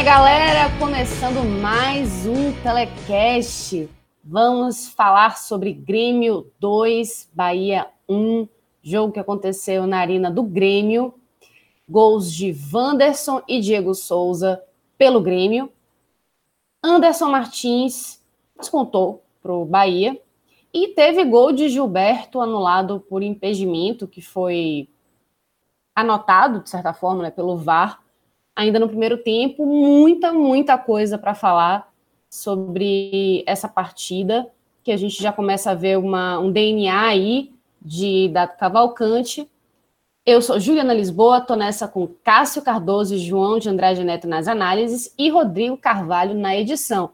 Minha galera, começando mais um telecast. Vamos falar sobre Grêmio 2, Bahia 1, jogo que aconteceu na arena do Grêmio. Gols de Wanderson e Diego Souza pelo Grêmio. Anderson Martins descontou para o Bahia. E teve gol de Gilberto anulado por impedimento, que foi anotado, de certa forma, né, pelo VAR ainda no primeiro tempo, muita, muita coisa para falar sobre essa partida, que a gente já começa a ver uma, um DNA aí de Dado Cavalcante. Eu sou Juliana Lisboa, estou nessa com Cássio Cardoso e João de Andrade Neto nas análises e Rodrigo Carvalho na edição.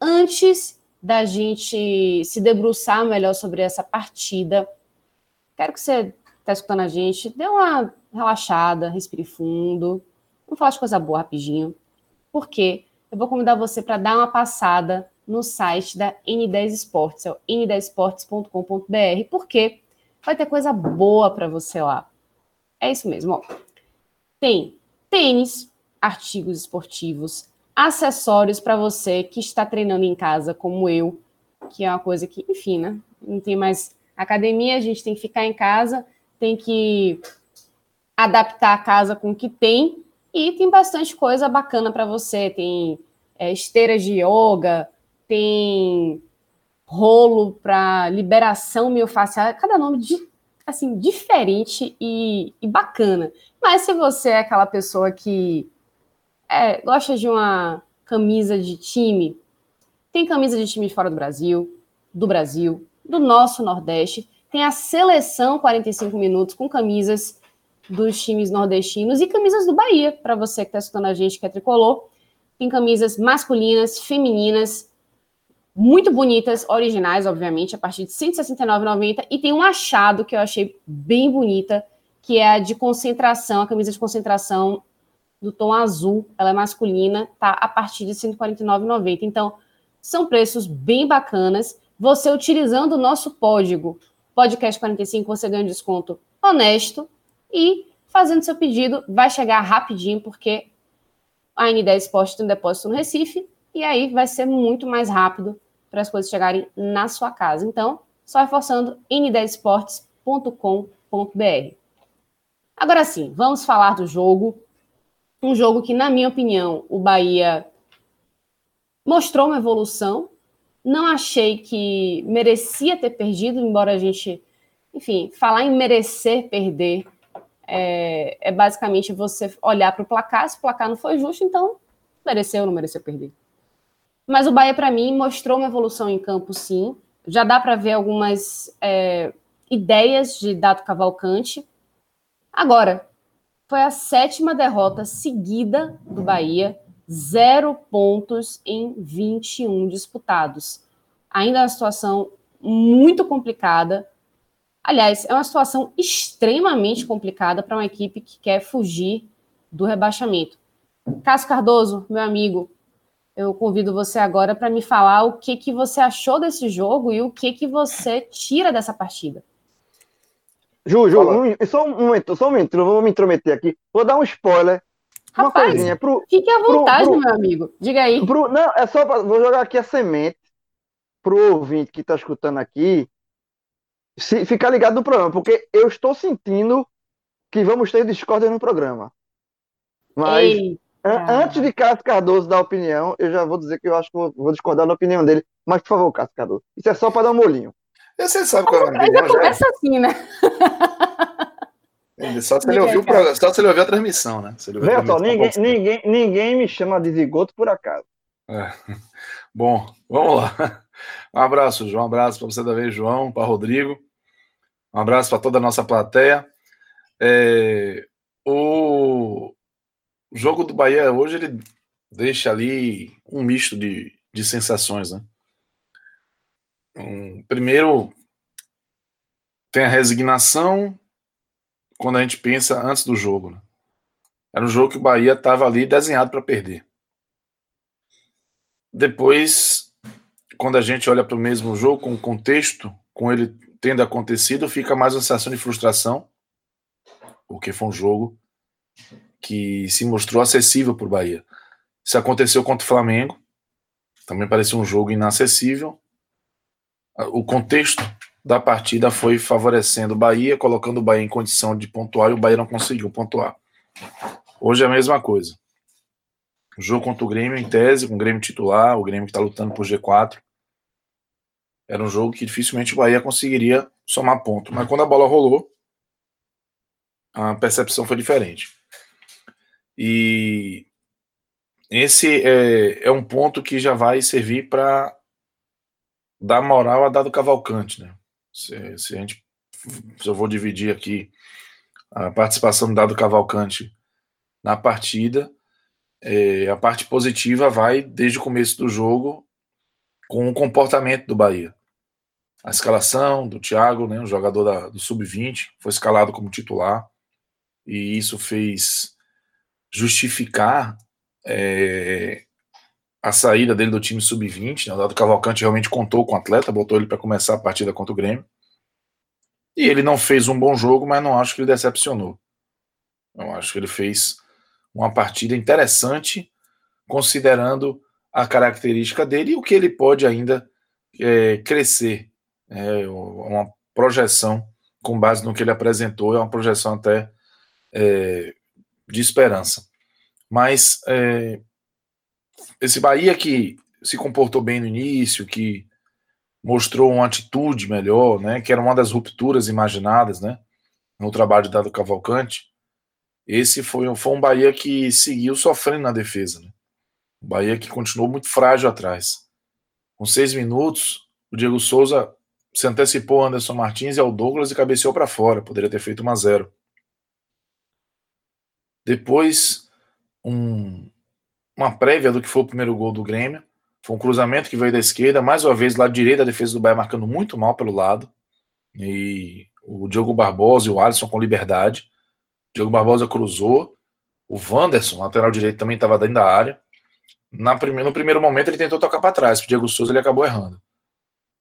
Antes da gente se debruçar melhor sobre essa partida, quero que você está escutando a gente, dê uma relaxada, respire fundo, Vamos falar de coisa boa rapidinho. Porque eu vou convidar você para dar uma passada no site da N10 Esportes, é o n10esportes.com.br, porque vai ter coisa boa para você lá. É isso mesmo, ó. Tem tênis, artigos esportivos, acessórios para você que está treinando em casa, como eu, que é uma coisa que, enfim, né? Não tem mais academia, a gente tem que ficar em casa, tem que adaptar a casa com o que tem e tem bastante coisa bacana para você. Tem é, esteiras de yoga, tem rolo para liberação miofascial, cada nome de, assim diferente e, e, bacana. Mas se você é aquela pessoa que é, gosta de uma camisa de time, tem camisa de time fora do Brasil, do Brasil, do nosso Nordeste, tem a seleção 45 minutos com camisas dos times nordestinos e camisas do Bahia, para você que está escutando a gente que é tricolor. Tem camisas masculinas, femininas, muito bonitas, originais, obviamente, a partir de R$ 169,90. E tem um achado que eu achei bem bonita, que é a de concentração, a camisa de concentração do tom azul, ela é masculina, tá a partir de R$ 149,90. Então, são preços bem bacanas. Você utilizando o nosso código podcast 45, você ganha um desconto honesto e fazendo seu pedido, vai chegar rapidinho, porque a N10 Esporte tem um depósito no Recife, e aí vai ser muito mais rápido para as coisas chegarem na sua casa. Então, só reforçando n10esportes.com.br. Agora sim, vamos falar do jogo. Um jogo que, na minha opinião, o Bahia mostrou uma evolução. Não achei que merecia ter perdido, embora a gente, enfim, falar em merecer perder é, é basicamente você olhar para o placar, se o placar não foi justo, então mereceu ou não mereceu perder. Mas o Bahia, para mim, mostrou uma evolução em campo, sim. Já dá para ver algumas é, ideias de Dado Cavalcante. Agora, foi a sétima derrota seguida do Bahia, zero pontos em 21 disputados. Ainda é uma situação muito complicada. Aliás, é uma situação extremamente complicada para uma equipe que quer fugir do rebaixamento. Cássio Cardoso, meu amigo, eu convido você agora para me falar o que, que você achou desse jogo e o que, que você tira dessa partida. Ju, Ju, um, só um momento, só um momento, eu vou me intrometer aqui. Vou dar um spoiler. Rapaz, uma coisinha. Pro, fique à vontade, pro, pro, meu amigo. Diga aí. Pro, não, é só pra, vou jogar aqui a semente pro ouvinte que está escutando aqui se, ficar ligado no programa, porque eu estou sentindo que vamos ter discórdia no programa. Mas an antes de Cássio Cardoso dar opinião, eu já vou dizer que eu acho que vou, vou discordar da opinião dele. Mas, por favor, Cássio Cardoso, isso é só para dar um molinho. Você sabe qual é a minha opinião, já começa assim, né? Só se, ele ouviu, só se ele ouviu a transmissão, né? Se só, ninguém, ninguém, ninguém me chama de zigoto por acaso. É. Bom, vamos lá. Um abraço, João. Um abraço para você da vez, João, para Rodrigo. Um abraço para toda a nossa plateia. É, o jogo do Bahia hoje ele deixa ali um misto de, de sensações, né? Um, primeiro, tem a resignação quando a gente pensa antes do jogo. Né? Era um jogo que o Bahia estava ali desenhado para perder. Depois, quando a gente olha para o mesmo jogo, com o contexto, com ele tendo acontecido, fica mais uma sensação de frustração, porque foi um jogo que se mostrou acessível para o Bahia. Isso aconteceu contra o Flamengo, também parecia um jogo inacessível. O contexto da partida foi favorecendo o Bahia, colocando o Bahia em condição de pontuar e o Bahia não conseguiu pontuar. Hoje é a mesma coisa. O jogo contra o Grêmio, em tese, com o Grêmio titular, o Grêmio que está lutando por G4. Era um jogo que dificilmente o Bahia conseguiria somar ponto. Mas quando a bola rolou, a percepção foi diferente. E esse é, é um ponto que já vai servir para dar moral a Dado Cavalcante. Né? Se, se a gente. Se eu vou dividir aqui a participação do Dado Cavalcante na partida é, a parte positiva vai desde o começo do jogo com o comportamento do Bahia. A escalação do Thiago, né, o jogador da, do Sub-20, foi escalado como titular, e isso fez justificar é, a saída dele do time Sub-20. Né, o Dado Cavalcante realmente contou com o atleta, botou ele para começar a partida contra o Grêmio. E ele não fez um bom jogo, mas não acho que ele decepcionou. Eu acho que ele fez uma partida interessante, considerando a característica dele e o que ele pode ainda é, crescer. É uma projeção com base no que ele apresentou, é uma projeção até é, de esperança. Mas é, esse Bahia que se comportou bem no início, que mostrou uma atitude melhor, né, que era uma das rupturas imaginadas, né, no trabalho Dado Cavalcante, esse foi, foi um Bahia que seguiu sofrendo na defesa. Né? Um Bahia que continuou muito frágil atrás. Com seis minutos, o Diego Souza se antecipou ao Anderson Martins e ao Douglas e cabeceou para fora. Poderia ter feito 1 a 0 Depois, um, uma prévia do que foi o primeiro gol do Grêmio. Foi um cruzamento que veio da esquerda, mais uma vez, lado direito, a defesa do Bahia marcando muito mal pelo lado. E o Diogo Barbosa e o Alisson com liberdade. Diogo Barbosa cruzou. O Wanderson, lateral direito, também estava dentro da área. No primeiro momento, ele tentou tocar para trás. O Diego Souza ele acabou errando.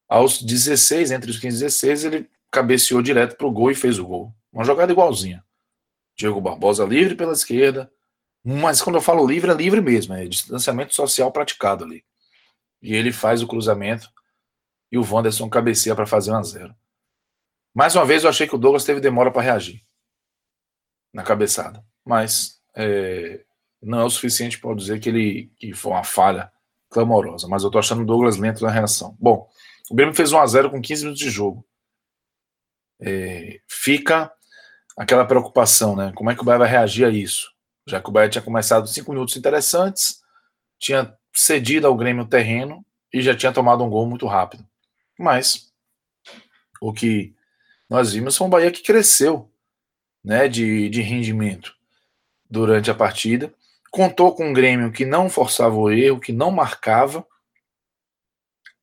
Aos 16, entre os 15 e 16, ele cabeceou direto para o gol e fez o gol. Uma jogada igualzinha. Diego Barbosa livre pela esquerda. Mas quando eu falo livre, é livre mesmo. É distanciamento social praticado ali. E ele faz o cruzamento. E o Wanderson cabeceia para fazer 1 a 0 Mais uma vez, eu achei que o Douglas teve demora para reagir na cabeçada. Mas é, não é o suficiente para dizer que ele que foi uma falha clamorosa. Mas eu tô achando o Douglas lento na reação. Bom, o Grêmio fez 1 a 0 com 15 minutos de jogo. É, fica aquela preocupação, né? Como é que o Bahia vai reagir a isso? Já que o Bahia tinha começado cinco minutos interessantes, tinha cedido ao Grêmio o terreno e já tinha tomado um gol muito rápido. Mas o que nós vimos foi um Bahia que cresceu né, de, de rendimento durante a partida. Contou com um Grêmio que não forçava o erro, que não marcava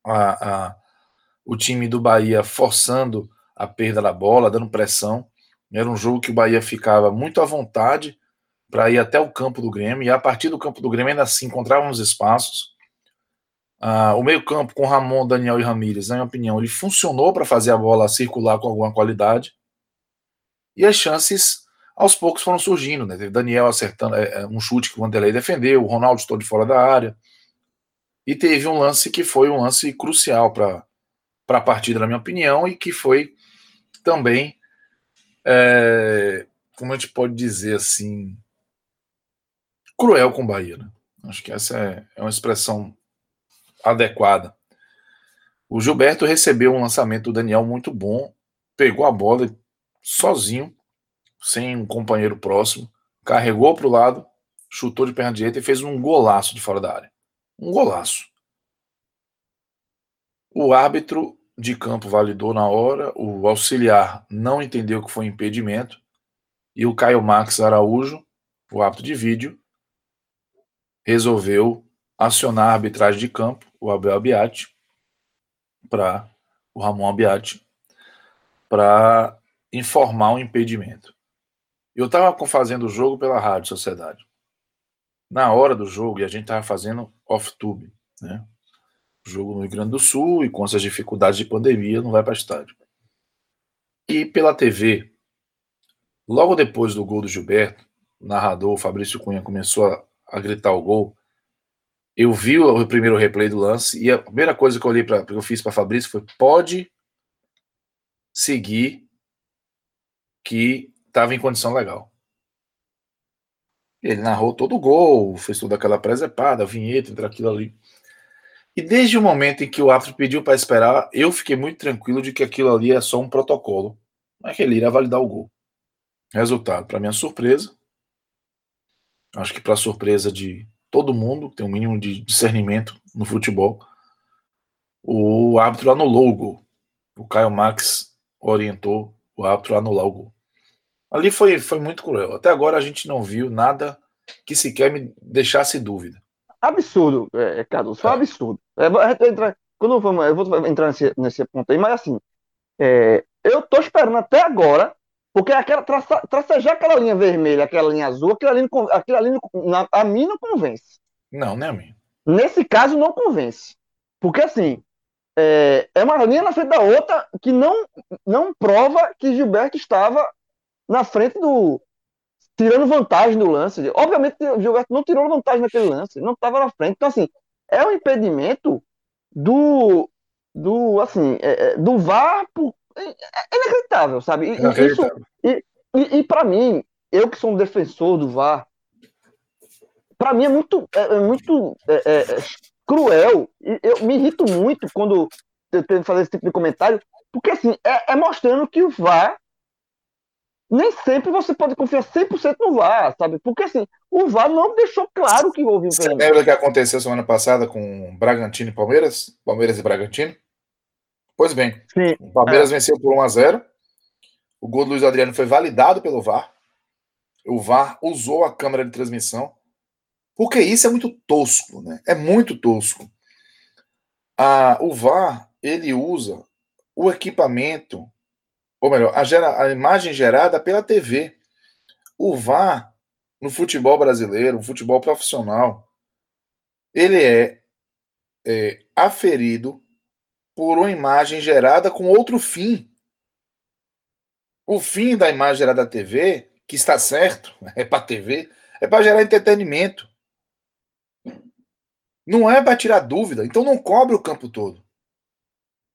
a, a, o time do Bahia forçando a perda da bola, dando pressão. Era um jogo que o Bahia ficava muito à vontade para ir até o campo do Grêmio, e a partir do campo do Grêmio ainda assim encontravam os espaços. Ah, o meio-campo com Ramon, Daniel e Ramírez, na minha opinião, ele funcionou para fazer a bola circular com alguma qualidade. E as chances aos poucos foram surgindo, né? Teve Daniel acertando é, é um chute que o Vanderlei defendeu, o Ronaldo estou de fora da área. E teve um lance que foi um lance crucial para a partida, na minha opinião, e que foi também, é, como a gente pode dizer assim, cruel com o Bahia. Né? Acho que essa é, é uma expressão adequada. O Gilberto recebeu um lançamento do Daniel muito bom, pegou a bola sozinho, sem um companheiro próximo, carregou para o lado, chutou de perna direita e fez um golaço de fora da área. Um golaço. O árbitro de campo validou na hora, o auxiliar não entendeu que foi impedimento, e o Caio Max Araújo, o árbitro de vídeo, resolveu acionar a arbitragem de campo, o Abel Abiati, para o Ramon Abiati, para informar o impedimento. Eu estava fazendo o jogo pela Rádio Sociedade. Na hora do jogo, e a gente estava fazendo off-tube, né? jogo no Rio Grande do Sul e com essas dificuldades de pandemia não vai para estádio. E pela TV, logo depois do gol do Gilberto, o narrador Fabrício Cunha começou a, a gritar o gol. Eu vi o primeiro replay do lance e a primeira coisa que eu olhei para que eu fiz para Fabrício foi pode seguir que estava em condição legal. Ele narrou todo o gol, fez toda aquela presepada, vinheta, entre aquilo ali. E desde o momento em que o árbitro pediu para esperar, eu fiquei muito tranquilo de que aquilo ali é só um protocolo, mas que ele iria validar o gol. Resultado, para minha surpresa, acho que para surpresa de todo mundo, que tem um mínimo de discernimento no futebol, o árbitro anulou o gol. O Caio Max orientou o árbitro a anular o gol. Ali foi, foi muito cruel. Até agora a gente não viu nada que sequer me deixasse dúvida absurdo, é, é Carlos, foi um é. absurdo. É, entra, quando vamos, eu vou entrar nesse, nesse ponto aí, mas assim, é, eu tô esperando até agora, porque aquela, traça, tracejar aquela linha vermelha, aquela linha azul, aquilo ali, aquilo ali na, a mim não convence. Não, nem a mim. Nesse caso, não convence. Porque assim, é, é uma linha na frente da outra que não, não prova que Gilberto estava na frente do, tirando vantagem do lance. Obviamente, o Gilberto não tirou vantagem naquele lance, não estava na frente. Então, assim, é um impedimento do, do assim, é, é do VAR por, é, é inacreditável, sabe? E. Isso, e, e, e para mim, eu que sou um defensor do VAR, para mim é muito, é, é muito é, cruel. E eu me irrito muito quando eu tenho que fazer esse tipo de comentário, porque assim, é, mostrando que o VAR nem sempre você pode confiar 100% no VAR, sabe? Porque assim, o VAR não deixou claro que houve Você lembra o que aconteceu semana passada com Bragantino e Palmeiras? Palmeiras e Bragantino? Pois bem, Sim, o Palmeiras é. venceu por 1 a 0 O gol do Luiz Adriano foi validado pelo VAR. O VAR usou a câmera de transmissão. Porque isso é muito tosco, né? É muito tosco. Ah, o VAR, ele usa o equipamento ou melhor, a, gera, a imagem gerada pela TV. O VAR, no futebol brasileiro, no futebol profissional, ele é, é aferido por uma imagem gerada com outro fim. O fim da imagem gerada da TV, que está certo, é para TV, é para gerar entretenimento. Não é para tirar dúvida. Então não cobre o campo todo.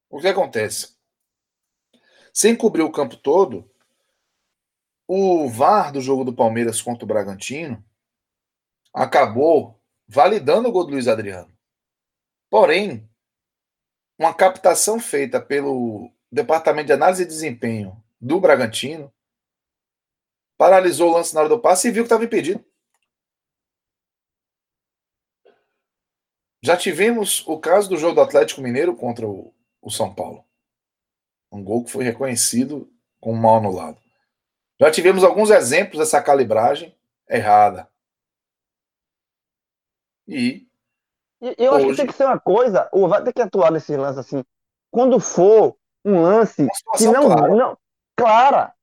O que acontece? Sem cobrir o campo todo, o VAR do jogo do Palmeiras contra o Bragantino acabou validando o gol do Luiz Adriano. Porém, uma captação feita pelo Departamento de Análise e Desempenho do Bragantino paralisou o lance na hora do passe e viu que estava impedido. Já tivemos o caso do jogo do Atlético Mineiro contra o, o São Paulo. Um gol que foi reconhecido como mal anulado. Já tivemos alguns exemplos dessa calibragem errada. E. Eu hoje... acho que tem que ser uma coisa, ou vai ter que atuar nesse lance assim. Quando for um lance que não, clara. não. Clara.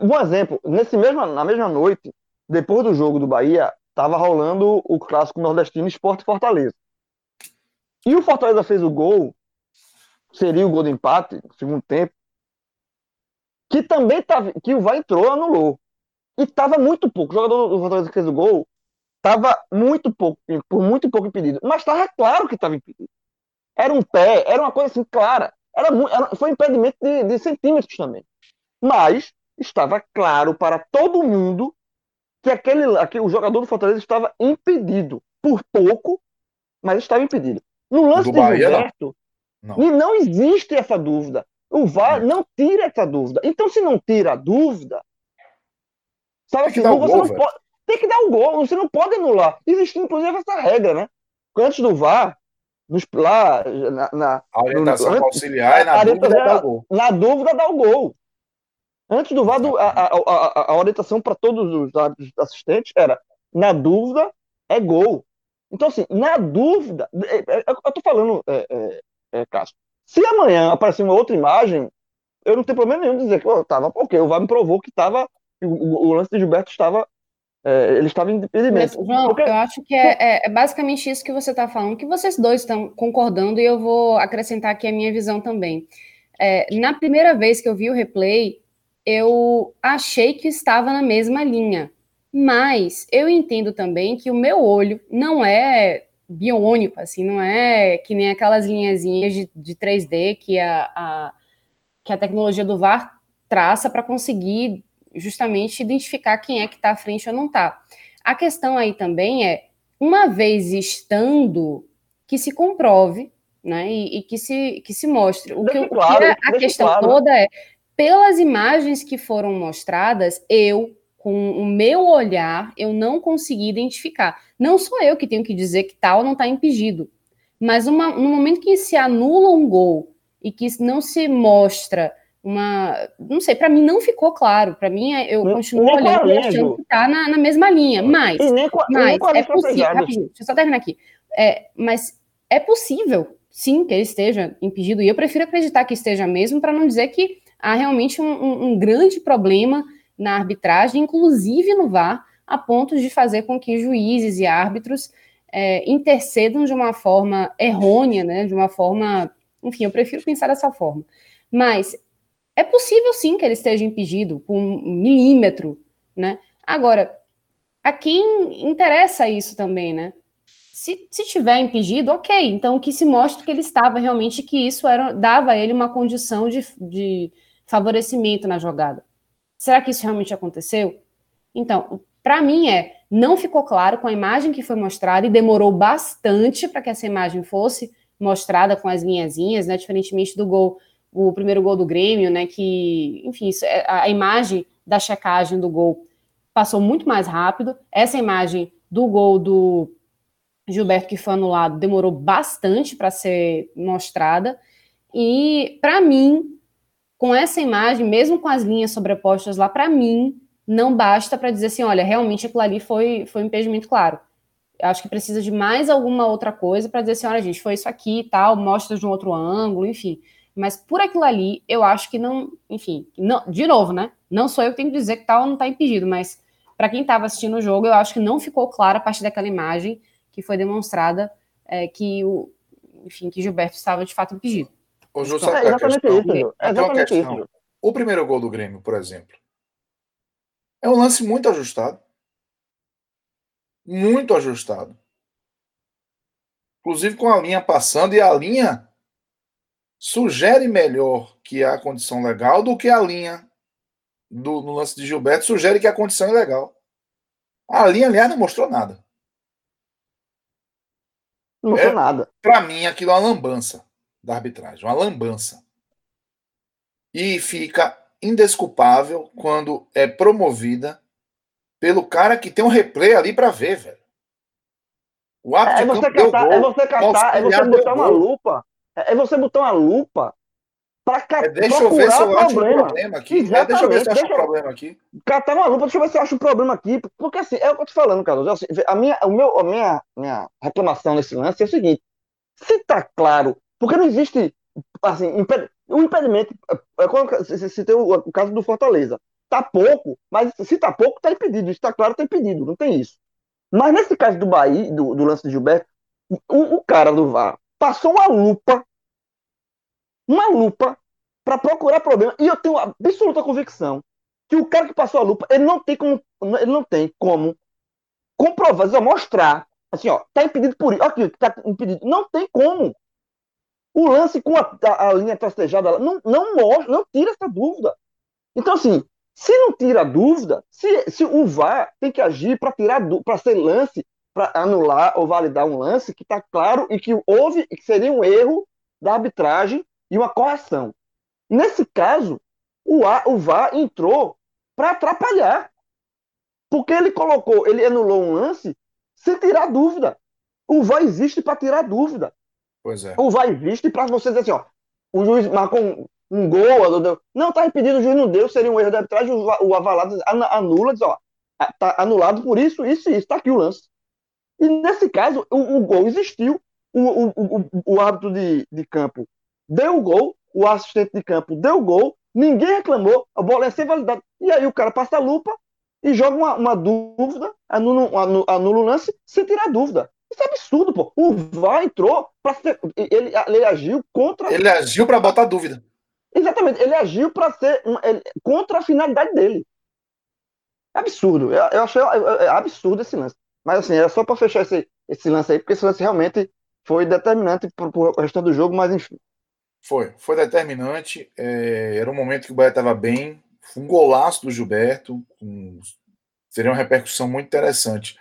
Um exemplo, nesse mesmo, na mesma noite, depois do jogo do Bahia, estava rolando o clássico nordestino Esporte Fortaleza. E o Fortaleza fez o gol seria o gol do empate, no segundo tempo, que também tava, que o VAR entrou anulou. E tava muito pouco. O jogador do Fortaleza que fez o gol tava muito pouco, por muito pouco impedido. Mas estava claro que estava impedido. Era um pé, era uma coisa assim clara. Era, era foi impedimento de, de centímetros também. Mas estava claro para todo mundo que aquele, aquele o jogador do Fortaleza estava impedido. Por pouco, mas estava impedido. No lance do de Bahia, Gilberto, não. E não existe essa dúvida. O VAR não. não tira essa dúvida. Então, se não tira a dúvida, Sabe Tem que assim, gol, não pode. Tem que dar o gol, você não pode anular. Existe, inclusive, essa regra, né? Antes do VAR, nos, lá na, na, A orientação Antes- para auxiliar é na a dúvida dá gol. na dúvida, dá o gol. Antes do VAR, do- a, a, a, a orientação para todos os assistentes era: na dúvida, é gol. Então, assim, na dúvida, é- é- eu tô falando, é, é, é, Cássio, se amanhã aparecer uma outra imagem, eu não tenho problema nenhum de dizer que eu tava, ok, o VAR me provou que tava, o, o- o lance de Gilberto estava, é, ele estava em Mas, impedimento. João, Porque- eu acho que é, é- é basicamente isso que você está falando, que vocês dois estão concordando, e eu vou acrescentar aqui a minha visão também. É, na primeira vez que eu vi o replay, eu achei que estava na mesma linha, mas eu entendo também que o meu olho não é biônico, assim, não é que nem aquelas linhazinhas de, de 3D que a, a- que a tecnologia do VAR traça para conseguir justamente identificar quem é que está à frente ou não está. A questão aí também é, uma vez estando, que se comprove, né, e, e que, se, que se mostre. O que, Deixa o que claro, é- a questão claro. toda é, pelas imagens que foram mostradas, eu, com o meu olhar, eu não consegui identificar. Não sou eu que tenho que dizer que tal não está impedido, mas uma- no momento que se anula um gol e que não se mostra uma. Não sei, para mim não ficou claro. Para mim, é- eu continuo nem olhando e achando que está na, na mesma linha. Mas, nem mas é possível. trocejada. Rapidinho, deixa eu só terminar aqui. É, mas é possível, sim, que ele esteja impedido. E eu prefiro acreditar que esteja mesmo, para não dizer que há realmente um, um- um grande problema na arbitragem, inclusive no VAR, a ponto de fazer com que juízes e árbitros é, intercedam de uma forma errônea, né? De uma forma. Enfim, eu prefiro pensar dessa forma. Mas é possível sim que ele esteja impedido por um milímetro, né? Agora, a quem interessa isso também, né? Se, se tiver impedido, ok, então que se mostre que ele estava realmente, que isso era, dava a ele uma condição de, de favorecimento na jogada. Será que isso realmente aconteceu? Então, para mim é, não ficou claro com a imagem que foi mostrada e demorou bastante para que essa imagem fosse mostrada com as linhazinhas, né? Diferentemente do gol, o primeiro gol do Grêmio, né? Que, enfim, é- a imagem da checagem do gol passou muito mais rápido. Essa imagem do gol do Gilberto que foi anulado demorou bastante para ser mostrada. E para mim, com essa imagem, mesmo com as linhas sobrepostas lá, para mim não basta para dizer assim, olha, realmente aquilo ali foi foi um impedimento claro. Eu acho que precisa de mais alguma outra coisa para dizer assim, olha, gente, foi isso aqui e tal, mostra de um outro ângulo, enfim. Mas por aquilo ali, eu acho que não, enfim, não, de novo, né? Não sou eu que tenho que dizer que tal não está impedido, mas para quem estava assistindo o jogo, eu acho que não ficou claro a partir daquela imagem que foi demonstrada é, que o, enfim, que Gilberto estava de fato impedido. Ô, Ju, É sabe É é a exatamente questão? isso. É uma exatamente questão. isso. O primeiro gol do Grêmio, por exemplo, é um lance muito ajustado. Muito ajustado. Inclusive com a linha passando, e a linha sugere melhor que há condição legal do que a linha do, no lance de Gilberto sugere que a condição é legal. A linha, aliás, não mostrou nada. Não mostrou É. nada. Para mim, aquilo é uma lambança da arbitragem, uma lambança. E fica indesculpável quando é promovida pelo cara que tem um replay ali para ver, velho. O árbitro É de você catar, é gol. você catar, é você botar uma gol. lupa. É é você botar uma lupa para É, deixa eu ver se eu acho um problema. problema aqui. É, deixa eu ver se eu acho um problema aqui. Catar uma lupa, deixa eu ver se eu acho um problema aqui. Porque assim, é o que eu tô falando, Carlos. Assim, a minha, o meu, a minha, minha reclamação nesse lance é o seguinte: se tá claro, porque não existe assim, o impedimento. É quando você citou o, caso do Fortaleza. Tá pouco, mas se tá pouco, tá impedido. Se tá claro, tá impedido. Não tem isso. Mas nesse caso do Bahia, do, do lance de Gilberto, o, o cara do VAR passou uma lupa, uma lupa, para procurar problema. E eu tenho absoluta convicção que o cara que passou a lupa, ele não tem como, ele não tem como comprovar, mostrar, assim, ó, tá impedido por isso, aqui, tá impedido. Não tem como. O lance com a, a, a linha trastejada não, não mostra, não tira essa dúvida. Então, assim, se não tira a dúvida, se, se o VAR tem que agir para tirar para ser lance, para anular ou validar um lance que está claro e que houve, que seria um erro da arbitragem e uma correção. Nesse caso, o, A, o VAR entrou para atrapalhar. Porque ele colocou, ele anulou um lance sem tirar dúvida. O VAR existe para tirar dúvida. Pois é. O VAR existe para você dizer assim, ó, o juiz marcou um, um gol, não tá impedido, o juiz não deu, seria um erro de arbitragem, o, o avalado anula, diz, ó, tá anulado por isso, isso e isso, tá aqui o lance. E nesse caso, o, o gol existiu, o, o, o, o árbitro de, de campo deu o gol, o assistente de campo deu o gol, ninguém reclamou, a bola é sem validade. E aí o cara passa a lupa e joga uma, uma dúvida, anula, anula, anula o lance sem tirar dúvida. Isso é absurdo, pô. O VAR entrou para ser. Ele, ele agiu contra. Ele agiu para botar dúvida. Exatamente. Ele agiu para ser ele, contra a finalidade dele. É absurdo. Eu, eu achei é, absurdo esse lance. Mas assim, era só para fechar esse, esse lance aí, porque esse lance realmente foi determinante para o restante do jogo, mas enfim. Foi, foi determinante. É, era um momento que o Bahia estava bem. Foi um golaço do Gilberto. Um, seria uma repercussão muito interessante.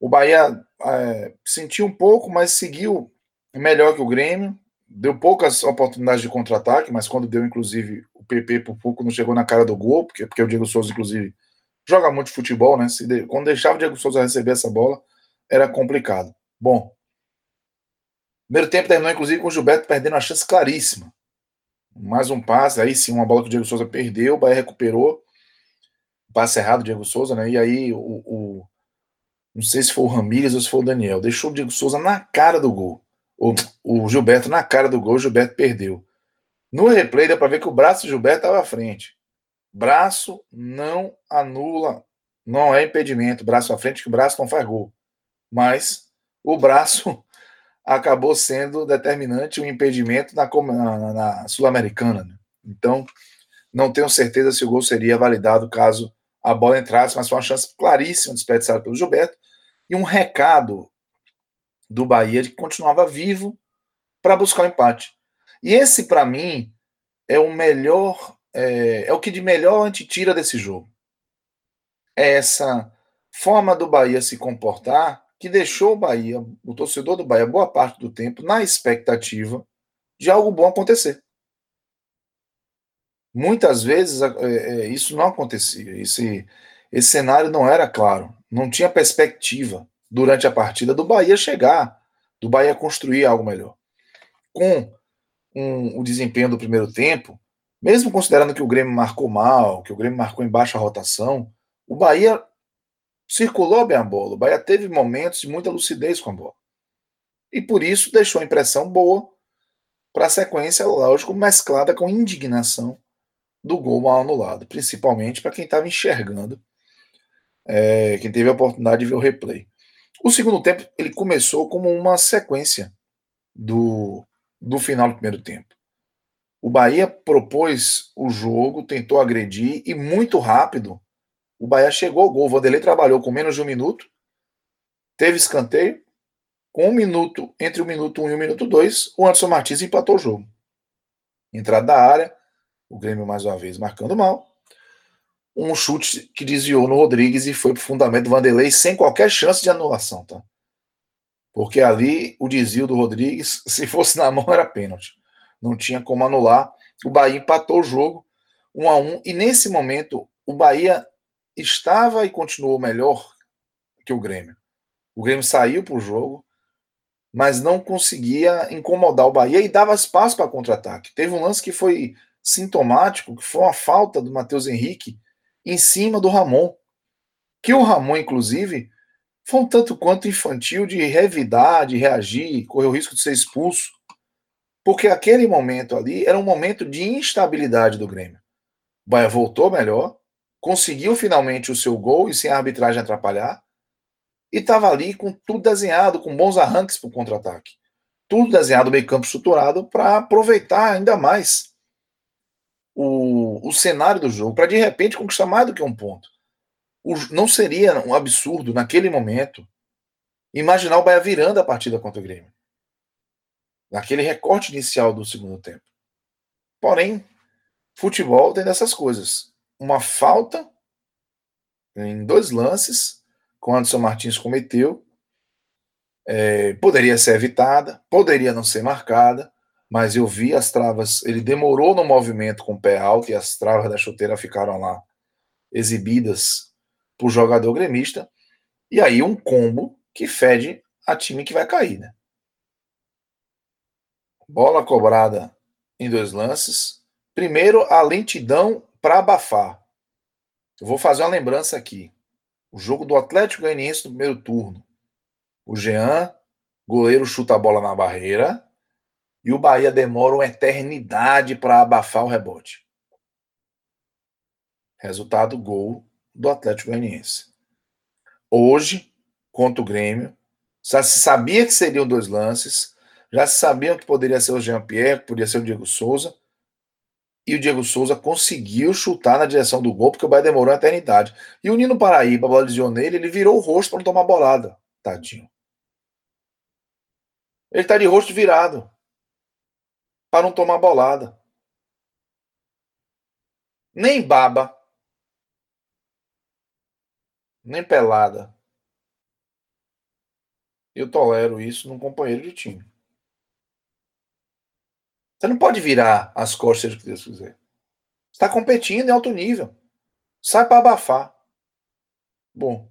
O Bahia é, sentiu um pouco, mas seguiu melhor que o Grêmio. Deu poucas oportunidades de contra-ataque, mas quando deu, inclusive, o PP por pouco não chegou na cara do gol, porque, porque o Diego Souza, inclusive, joga muito futebol, né? Se quando deixava o Diego Souza receber essa bola, era complicado. Bom, Primeiro tempo terminou, inclusive, com o Gilberto perdendo uma chance claríssima. Mais um passe, aí sim, uma bola que o Diego Souza perdeu, o Bahia recuperou. Passe errado, Diego Souza, né? E aí o, o, Não sei se foi o Ramírez ou se foi o Daniel. Deixou o Diego Souza na cara do gol. O, o Gilberto na cara do gol, o Gilberto perdeu. No replay dá para ver que o braço do Gilberto estava à frente. Braço não anula, não é impedimento. Braço à frente, que o braço não faz gol. Mas o braço acabou sendo determinante o um impedimento na, na, na Sul-Americana. Né? Então, não tenho certeza se o gol seria validado caso a bola entrasse, mas foi uma chance claríssima desperdiçada pelo Gilberto e um recado do Bahia de que continuava vivo para buscar o empate. E esse, para mim, é o melhor, é, é o que de melhor a gente tira desse jogo. É essa forma do Bahia se comportar que deixou o Bahia, o torcedor do Bahia, boa parte do tempo, na expectativa de algo bom acontecer. Muitas vezes é, é, isso não acontecia, esse, esse cenário não era claro, não tinha perspectiva durante a partida do Bahia chegar, do Bahia construir algo melhor. Com um, o desempenho do primeiro tempo, mesmo considerando que o Grêmio marcou mal, que o Grêmio marcou em baixa rotação, o Bahia circulou bem a bola. O Bahia teve momentos de muita lucidez com a bola. E por isso deixou a impressão boa para a sequência, lógico, mesclada com indignação do gol mal anulado, principalmente para quem estava enxergando, é, quem teve a oportunidade de ver o replay. O segundo tempo ele começou como uma sequência do, do final do primeiro tempo. O Bahia propôs o jogo, tentou agredir e muito rápido o Bahia chegou ao gol. O Vanderlei trabalhou com menos de um minuto, teve escanteio. Com um minuto, entre o minuto 1 um e o minuto 2, o Anderson Martins empatou o jogo. Entrada da área, o Grêmio mais uma vez marcando mal. Um chute que desviou no Rodrigues e foi para o fundamento do Vanderlei sem qualquer chance de anulação, tá? Porque ali o desvio do Rodrigues, se fosse na mão, era pênalti. Não tinha como anular. O Bahia empatou o jogo um a um. E nesse momento, o Bahia estava e continuou melhor que o Grêmio. O Grêmio saiu para o jogo, mas não conseguia incomodar o Bahia e dava espaço para contra-ataque. Teve um lance que foi sintomático, que foi uma falta do Matheus Henrique em cima do Ramon. Que o Ramon, inclusive, foi um tanto quanto infantil de revidar, de reagir, correu o risco de ser expulso. Porque aquele momento ali era um momento de instabilidade do Grêmio. O Bahia voltou melhor, conseguiu finalmente o seu gol e sem a arbitragem atrapalhar, e estava ali com tudo desenhado, com bons arranques para o contra-ataque. Tudo desenhado, meio campo estruturado, para aproveitar ainda mais o, o cenário do jogo, para de repente conquistar mais do que um ponto. O, não seria um absurdo, naquele momento, imaginar o Bahia virando a partida contra o Grêmio. Naquele recorte inicial do segundo tempo. Porém, futebol tem dessas coisas uma falta em dois lances que o Anderson Martins cometeu. É, poderia ser evitada, poderia não ser marcada, mas eu vi as travas. Ele demorou no movimento com o pé alto e as travas da chuteira ficaram lá exibidas o jogador gremista. E aí um combo que fede a time que vai cair, né? Bola cobrada em dois lances. Primeiro, a lentidão para abafar. Eu vou fazer uma lembrança aqui. O jogo do Atlético Goianiense no primeiro turno. O Jean, goleiro, chuta a bola na barreira. E o Bahia demora uma eternidade para abafar o rebote. Resultado: gol do Atlético Goianiense. Hoje, contra o Grêmio, já se sabia que seriam dois lances, já se sabia que poderia ser o Jean-Pierre, poderia ser o Diego Souza, e o Diego Souza conseguiu chutar na direção do gol, porque o Bahia demorou uma eternidade. E o Nino Paraíba, desviou nele, ele virou o rosto para não tomar bolada. Tadinho. Ele tá de rosto virado. Para não tomar bolada. Nem baba. Nem pelada. Eu tolero isso num companheiro de time. Você não pode virar as costas, que Deus quiser. Está competindo em alto nível. Sai para abafar. Bom,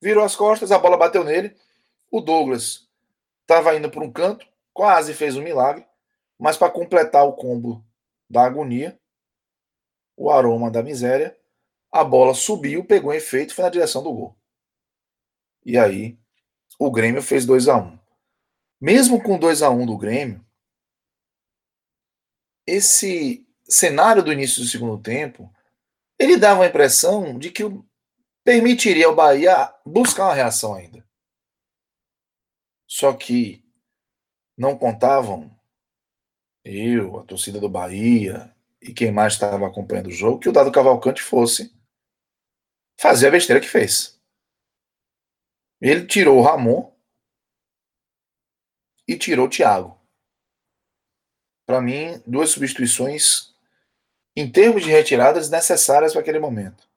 virou as costas, a bola bateu nele. O Douglas estava indo por um canto, quase fez um milagre, mas para completar o combo da agonia, o aroma da miséria, a bola subiu, pegou efeito e foi na direção do gol. E aí, o Grêmio fez 2 a 1 um. Mesmo com 2 a 1 um do Grêmio, esse cenário do início do segundo tempo, ele dava a impressão de que permitiria ao Bahia buscar uma reação ainda. Só que não contavam eu, a torcida do Bahia e quem mais estava acompanhando o jogo que o Dado Cavalcante fosse fazer a besteira que fez. Ele tirou o Ramon e tirou o Thiago para mim, duas substituições em termos de retiradas necessárias para aquele momento.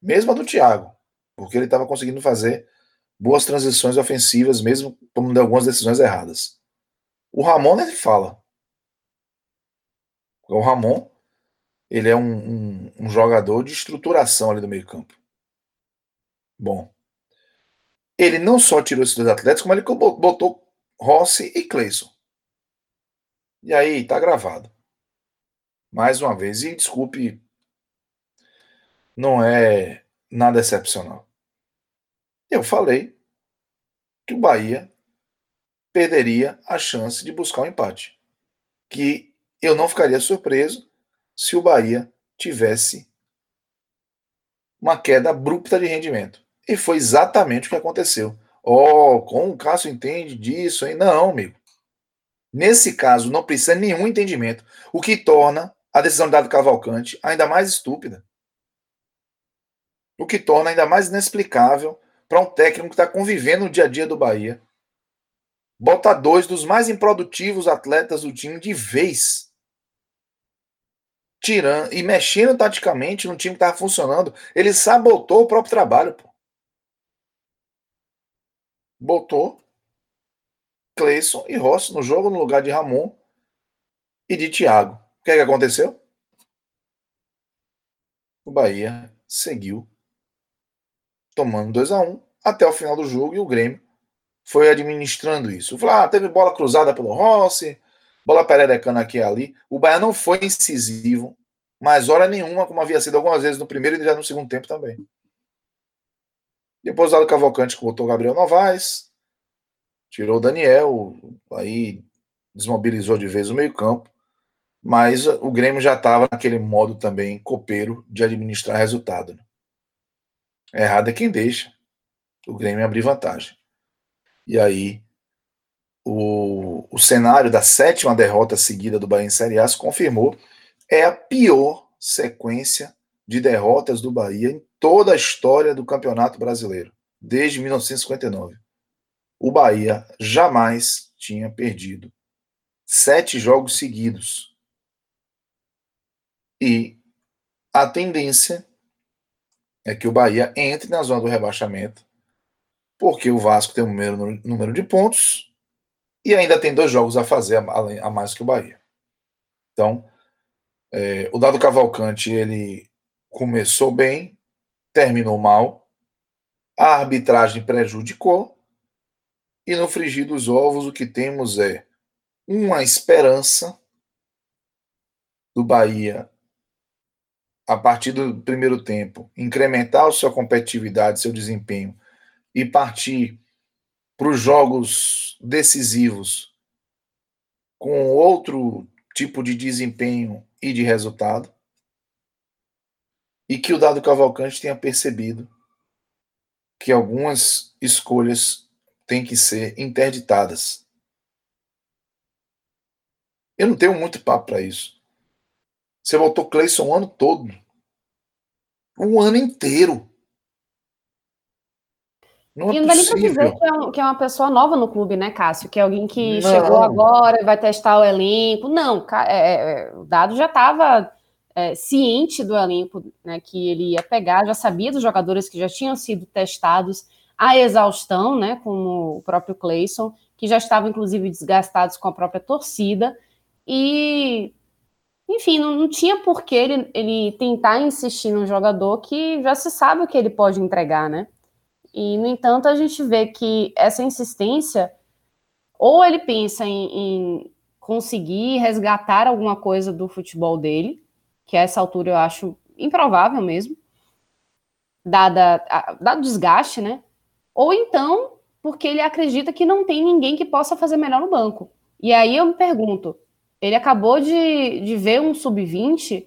Mesmo a do Thiago, porque ele estava conseguindo fazer boas transições ofensivas, mesmo tomando algumas decisões erradas. O Ramon nem fala. O Ramon, ele é um, um, um jogador de estruturação ali do meio campo. Bom, ele não só tirou esses dois atletas, como ele botou Rossi e Cleison. E aí, tá gravado. Mais uma vez, e desculpe, não é nada excepcional. Eu falei que o Bahia perderia a chance de buscar um empate. Que eu não ficaria surpreso se o Bahia tivesse uma queda abrupta de rendimento. E foi exatamente o que aconteceu. Oh, como o Cássio entende disso, hein? Não, amigo. Nesse caso, não precisa nenhum entendimento, o que torna a decisão de Dado Cavalcante ainda mais estúpida. O que torna ainda mais inexplicável para um técnico que está convivendo no dia a dia do Bahia. Bota dois dos mais improdutivos atletas do time de vez. Tirando e mexendo taticamente no time que estava funcionando. Ele sabotou o próprio trabalho. Pô. Botou Cleison e Rossi no jogo no lugar de Ramon e de Thiago. O que, é que aconteceu? O Bahia seguiu tomando 2 a 1 um, até o final do jogo e o Grêmio foi administrando isso. Falou, ah, teve bola cruzada pelo Rossi, bola pererecana aqui e ali. O Bahia não foi incisivo, mas hora nenhuma, como havia sido algumas vezes no primeiro e já no segundo tempo também. Depois o Cavalcante botou o Gabriel Novaes, tirou o Daniel, aí desmobilizou de vez o meio-campo, mas o Grêmio já estava naquele modo também copeiro de administrar resultado. Né? Errado é quem deixa o Grêmio abrir vantagem. E aí o, o cenário da sétima derrota seguida do Bahia em Série A se confirmou. É a pior sequência de derrotas do Bahia em toda a história do Campeonato Brasileiro, desde 1959 o Bahia jamais tinha perdido sete jogos seguidos. E a tendência é que o Bahia entre na zona do rebaixamento, porque o Vasco tem o mesmo número de pontos e ainda tem dois jogos a fazer a, a mais que o Bahia. Então, é, o Dado Cavalcante ele começou bem, terminou mal, A arbitragem prejudicou. E no frigir dos ovos, o que temos é uma esperança do Bahia, a partir do primeiro tempo, incrementar sua competitividade, seu desempenho e partir para os jogos decisivos com outro tipo de desempenho e de resultado. E que o Dado Cavalcante tenha percebido que algumas escolhas têm que ser interditadas. Eu não tenho muito papo para isso. Você voltou Cleison o ano todo. Um ano inteiro. Não é e não dá nem pra dizer que é, um, que é, uma pessoa nova no clube, né, Cássio? Que é alguém que não. chegou agora e vai testar o elenco. Não, é, é, é, o Dado já estava é, ciente do elenco né, que ele ia pegar, já sabia dos jogadores que já tinham sido testados à exaustão, né, como o próprio Cleison, que já estavam, inclusive, desgastados com a própria torcida. E enfim, não, não tinha por que ele, ele tentar insistir num jogador que já se sabe o que ele pode entregar, né? E, no entanto, a gente vê que essa insistência, ou ele pensa em, em conseguir resgatar alguma coisa do futebol dele, que a essa altura eu acho improvável mesmo, dada, dado o desgaste, né? Ou então, porque ele acredita que não tem ninguém que possa fazer melhor no banco. E aí eu me pergunto, ele acabou de, de ver um sub-20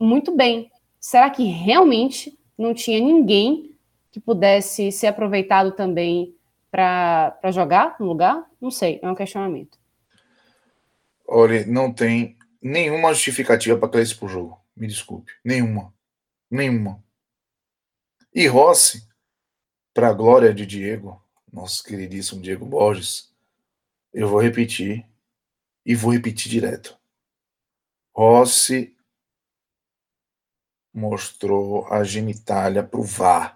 muito bem. Será que realmente não tinha ninguém que pudesse ser aproveitado também para jogar no lugar? Não sei, é um questionamento. Olha, não tem nenhuma justificativa para Cleice pro jogo. Me desculpe. Nenhuma. Nenhuma. E Rossi, para a glória de Diego, nosso queridíssimo Diego Borges, eu vou repetir e vou repetir direto. Rossi mostrou a genitália para o VAR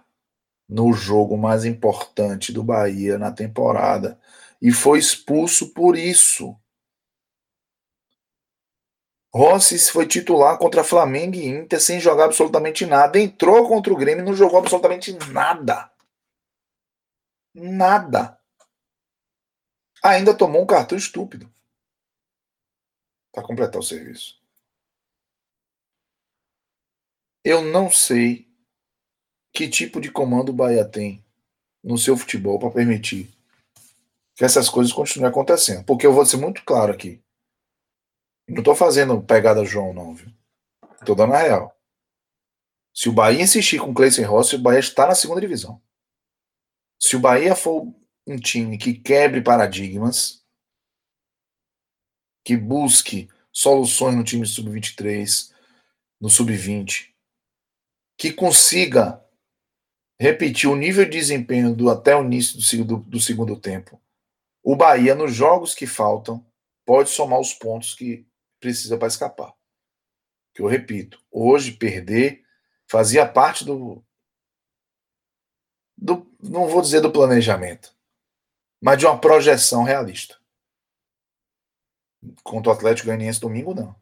no jogo mais importante do Bahia na temporada e foi expulso por isso. Rossi foi titular contra Flamengo e Inter sem jogar absolutamente nada. Entrou contra o Grêmio e não jogou absolutamente nada. Nada. Ainda tomou um cartão estúpido para completar o serviço. Eu não sei que tipo de comando o Bahia tem no seu futebol para permitir que essas coisas continuem acontecendo. Porque eu vou ser muito claro aqui. Não estou fazendo pegada João, não, viu? Estou dando a real. Se o Bahia insistir com o Cleiton Rossi, o Bahia está na segunda divisão. Se o Bahia for um time que quebre paradigmas, que busque soluções no time sub-23, no sub-20, que consiga repetir o nível de desempenho do até o início do, do, do segundo tempo. O Bahia, nos jogos que faltam, pode somar os pontos que precisa para escapar. Que eu repito, hoje perder fazia parte do, do, não vou dizer do planejamento, mas de uma projeção realista. Contra o Atlético Goianiense domingo, não.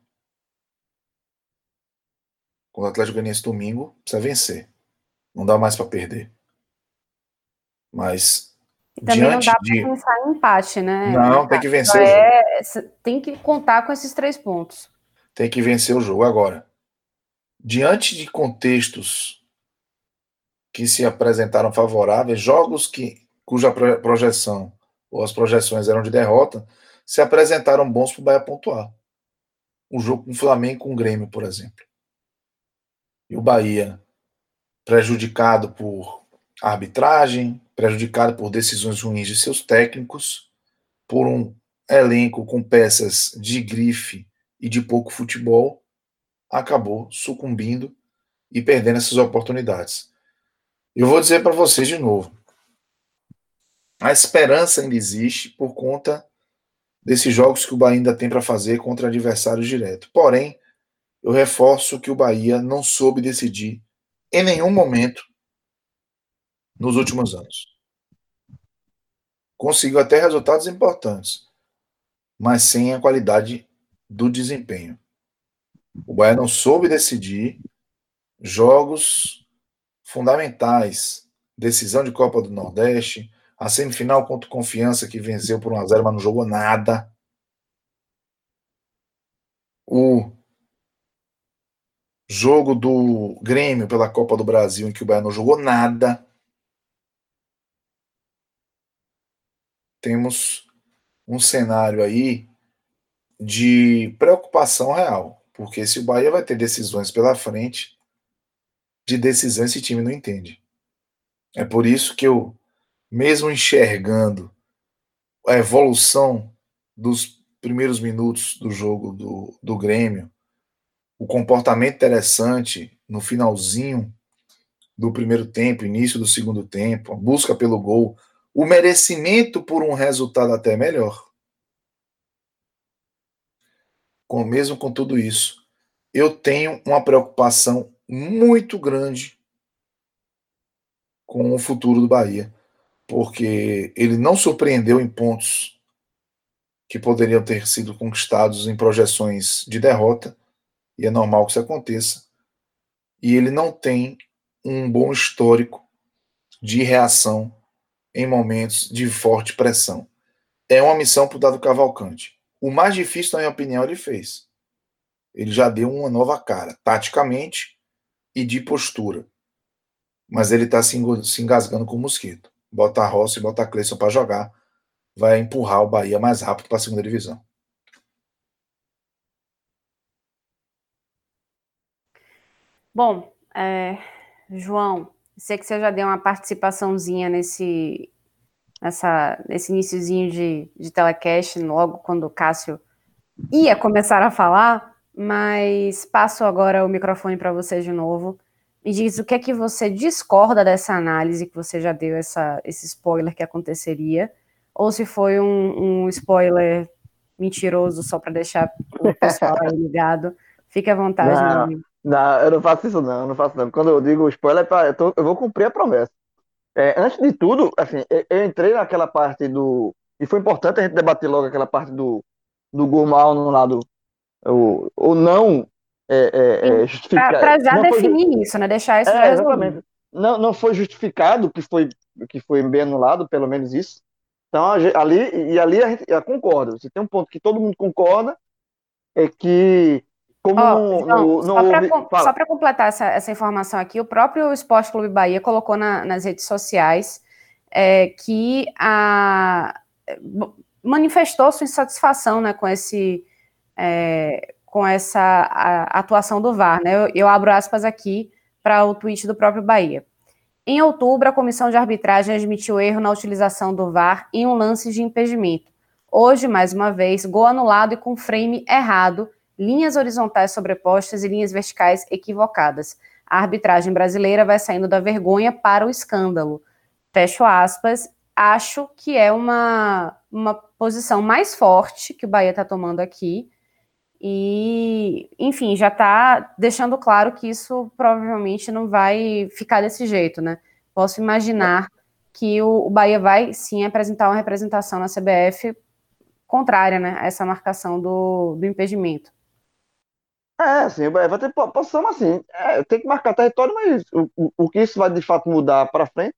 Contra o Atlético Goianiense domingo, precisa vencer. Não dá mais para perder. Mas. Também não dá de... para pensar em empate, né? Não, tem que vencer é... Tem que contar com esses três pontos. Tem que vencer o jogo. Agora, diante de contextos que se apresentaram favoráveis, jogos que, cuja projeção ou as projeções eram de derrota, se apresentaram bons para o Bahia pontuar. Um jogo com o Flamengo com o Grêmio, por exemplo. E o Bahia prejudicado por arbitragem, prejudicado por decisões ruins de seus técnicos, por um elenco com peças de grife e de pouco futebol, acabou sucumbindo e perdendo essas oportunidades. Eu vou dizer para vocês de novo: a esperança ainda existe por conta desses jogos que o Bahia ainda tem para fazer contra adversários diretos. Porém, eu reforço que o Bahia não soube decidir em nenhum momento nos últimos anos. Conseguiu até resultados importantes, mas sem a qualidade do desempenho. O Bahia não soube decidir jogos fundamentais decisão de Copa do Nordeste, a semifinal contra Confiança, que venceu por 1x0, mas não jogou nada. O jogo do Grêmio pela Copa do Brasil, em que o Bahia não jogou nada. Temos um cenário aí de preocupação real, porque se o Bahia vai ter decisões pela frente, de decisão esse time não entende. É por isso que eu mesmo enxergando a evolução dos primeiros minutos do jogo do, do Grêmio, o comportamento interessante no finalzinho do primeiro tempo, início do segundo tempo, a busca pelo gol, o merecimento por um resultado até melhor. Com, mesmo com tudo isso, eu tenho uma preocupação muito grande com o futuro do Bahia porque ele não surpreendeu em pontos que poderiam ter sido conquistados em projeções de derrota, e é normal que isso aconteça. E ele não tem um bom histórico de reação em momentos de forte pressão. É uma missão para o Dado Cavalcante. O mais difícil, na minha opinião, ele fez. Ele já deu uma nova cara, taticamente e de postura. Mas ele está se engasgando com o mosquito bota a Rossi, bota a Cleison para jogar, vai empurrar o Bahia mais rápido para a segunda divisão. Bom, é, João, sei que você já deu uma participaçãozinha nesse, nessa, nesse iníciozinho de, de telecast, logo quando o Cássio ia começar a falar, mas passo agora o microfone para você de novo me diz o que é que você discorda dessa análise que você já deu essa, esse spoiler que aconteceria, ou se foi um, um spoiler mentiroso só para deixar o pessoal ligado. Fique à vontade. Não, não, eu não faço isso não, eu não faço não. Quando eu digo spoiler, é eu, tô, eu vou cumprir a promessa. É, antes de tudo, assim, eu entrei naquela parte do. E foi importante a gente debater logo aquela parte do, do gol mal no lado. O, o não é, é, é justificado. Para já definir foi, isso, né? Deixar isso é, exatamente. Não, não foi justificado que foi, que foi bem anulado, pelo menos isso. Então, ali, e ali a gente concorda. Você tem um ponto que todo mundo concorda, é que como oh, não, não, só para completar essa, essa informação aqui, o próprio Esporte Clube Bahia colocou na, nas redes sociais é, que a, manifestou sua insatisfação né, com esse é, com essa atuação do VAR. Né? Eu, eu abro aspas aqui para o tweet do próprio Bahia. Em outubro, a comissão de arbitragem admitiu erro na utilização do VAR em um lance de impedimento. Hoje, mais uma vez, gol anulado e com frame errado, linhas horizontais sobrepostas e linhas verticais equivocadas. A arbitragem brasileira vai saindo da vergonha para o escândalo. Fecho aspas. Acho que é uma, uma posição mais forte que o Bahia está tomando aqui e, enfim, já está deixando claro que isso provavelmente não vai ficar desse jeito, né? Posso imaginar que o, o Bahia vai sim apresentar uma representação na CBF contrária, né, a essa marcação do, do impedimento. É, sim, vai ter posição assim. É, tem que marcar território, mas o, o, o, que isso vai de fato mudar para frente,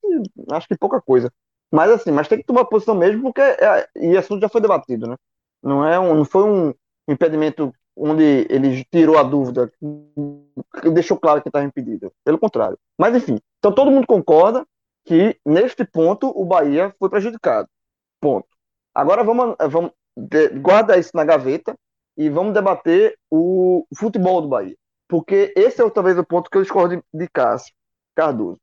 acho que pouca coisa. Mas assim, mas tem que tomar posição mesmo, porque é, e assunto já foi debatido, né? Não é um, não foi um, impedimento onde ele tirou a dúvida, deixou claro que estava impedido. Pelo contrário. Mas enfim, então todo mundo concorda que neste ponto o Bahia foi prejudicado. Ponto. Agora vamos, vamos guarda isso na gaveta e vamos debater o futebol do Bahia. Porque esse é talvez o ponto que eu discordo de, Cássio Cardoso.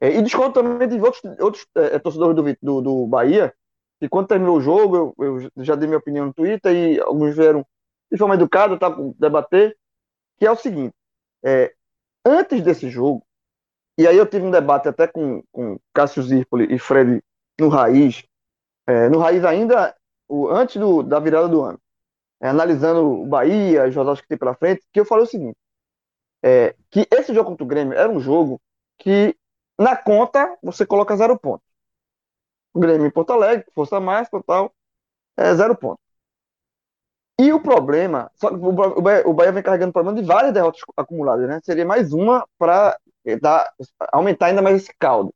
É, e discordo também de outros, outros é, torcedores do, do, do Bahia, que quando terminou o jogo, eu, eu já dei minha opinião no Twitter e alguns vieram de forma educada, tá, debater, que é o seguinte, é, antes desse jogo, e aí eu tive um debate até com, com Cássio Zirpoli e Fred no Raiz, é, no Raiz ainda, o, antes do, da virada do ano, é, analisando o Bahia, os jogos que tem pela frente, que eu falei o seguinte, é, que esse jogo contra o Grêmio era um jogo que, na conta, você coloca zero ponto. O Grêmio em Porto Alegre, força máxima tal, é zero ponto. E o problema, só o Bahia, o Bahia vem carregando o problema de várias derrotas acumuladas, né? Seria mais uma para aumentar ainda mais esse caldo.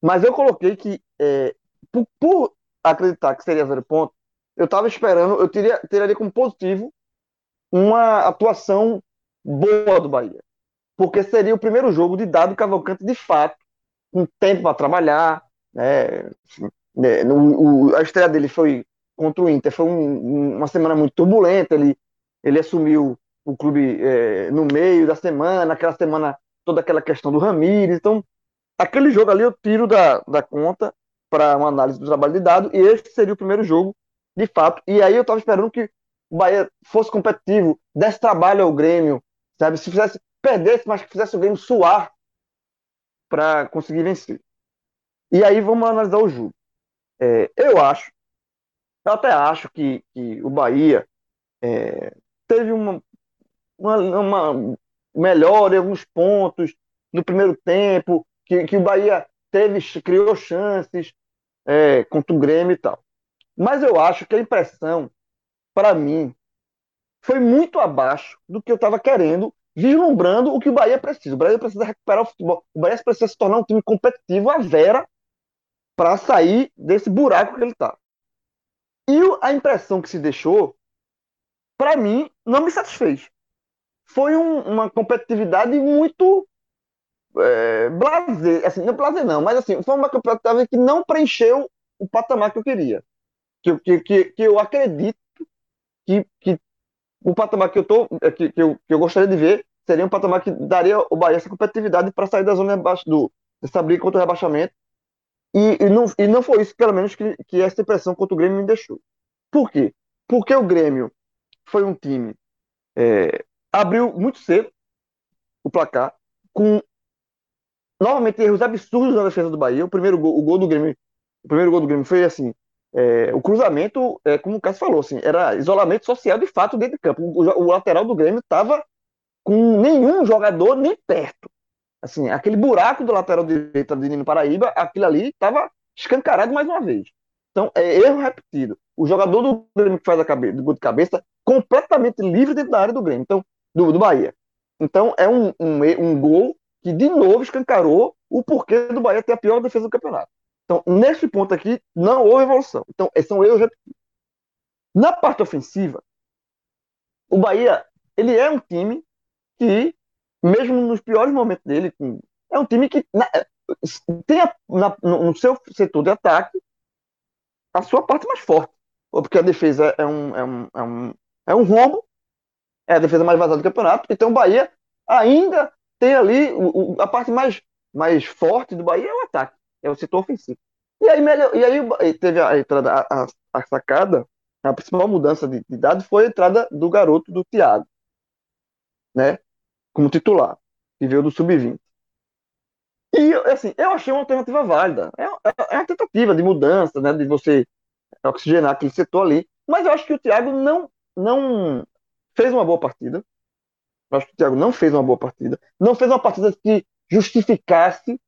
Mas eu coloquei que, é, por, por, acreditar que seria zero ponto, eu estava esperando, eu teria, teria como positivo uma atuação boa do Bahia. Porque seria o primeiro jogo de dado Cavalcante de fato, com tempo para trabalhar. Né? né a estreia dele foi contra o Inter, foi um, uma semana muito turbulenta. Ele, ele assumiu o clube é, no meio da semana, aquela semana, toda aquela questão do Ramires. Então, aquele jogo ali eu tiro da, da conta para uma análise do trabalho de dado, e esse seria o primeiro jogo, de fato. E aí eu estava esperando que o Bahia fosse competitivo, desse trabalho ao Grêmio, sabe? Se fizesse, perdesse, mas que fizesse o Grêmio suar para conseguir vencer. E aí vamos analisar o jogo. É, eu acho, eu até acho que, que o Bahia é, teve uma, uma, uma melhora em alguns pontos no primeiro tempo, que, que o Bahia teve, criou chances é, contra o Grêmio e tal. Mas eu acho que a impressão, para mim, foi muito abaixo do que eu estava querendo, vislumbrando o que o Bahia precisa. O Bahia precisa recuperar o futebol. O Bahia precisa se tornar um time competitivo a vera para sair desse buraco que ele está. E a impressão que se deixou, para mim, não me satisfez foi um, uma competitividade muito é, blazer, assim, não blazer não, mas assim, foi uma competitividade que não preencheu o patamar que eu queria. Que, que, que, que eu acredito que, que o patamar que eu, tô, é, que, que, eu, que eu gostaria de ver seria um patamar que daria o Bahia essa competitividade para sair da zona abaixo do dessa briga contra o rebaixamento. E, e, não, e não foi isso, pelo menos, que, que essa impressão contra o Grêmio me deixou. Por quê? Porque o Grêmio foi um time é, abriu muito cedo o placar, com novamente erros absurdos na defesa do Bahia. O primeiro gol, o gol do Grêmio, o primeiro gol do Grêmio foi assim, é, o cruzamento, é, como o Cássio falou, assim, era isolamento social de fato dentro de campo. O, o lateral do Grêmio estava com nenhum jogador nem perto. Assim, aquele buraco do lateral direito de Nino Paraíba, aquilo ali estava escancarado mais uma vez. Então, é erro repetido. O jogador do Grêmio que faz a cabeça, do gol de cabeça, completamente livre dentro da área do Grêmio. Então, do, do Bahia. Então é um, um, um gol que de novo escancarou o porquê do Bahia ter a pior defesa do campeonato. Então, nesse ponto aqui, não houve evolução. Então, são erros repetidos. Na parte ofensiva, o Bahia, ele é um time que, mesmo nos piores momentos dele, é um time que na, tem a, na, no seu setor de ataque a sua parte mais forte. Porque a defesa é um, é um, é um, é um rombo é a defesa mais vazada do campeonato. Então o Bahia ainda tem ali o, o, a parte mais, mais forte do Bahia é o ataque, é o setor ofensivo. E aí, melhor, e aí teve a entrada, a, a sacada, a principal mudança de, de dado foi a entrada do garoto do Thiago, né? Como titular, que veio do Sub-20. E assim, eu achei uma alternativa válida. É, é, é uma tentativa de mudança, né? De você oxigenar aquele setor ali. Mas eu acho que o Thiago não, não fez uma boa partida. Eu acho que o Thiago não fez uma boa partida. Não fez uma partida que justificasse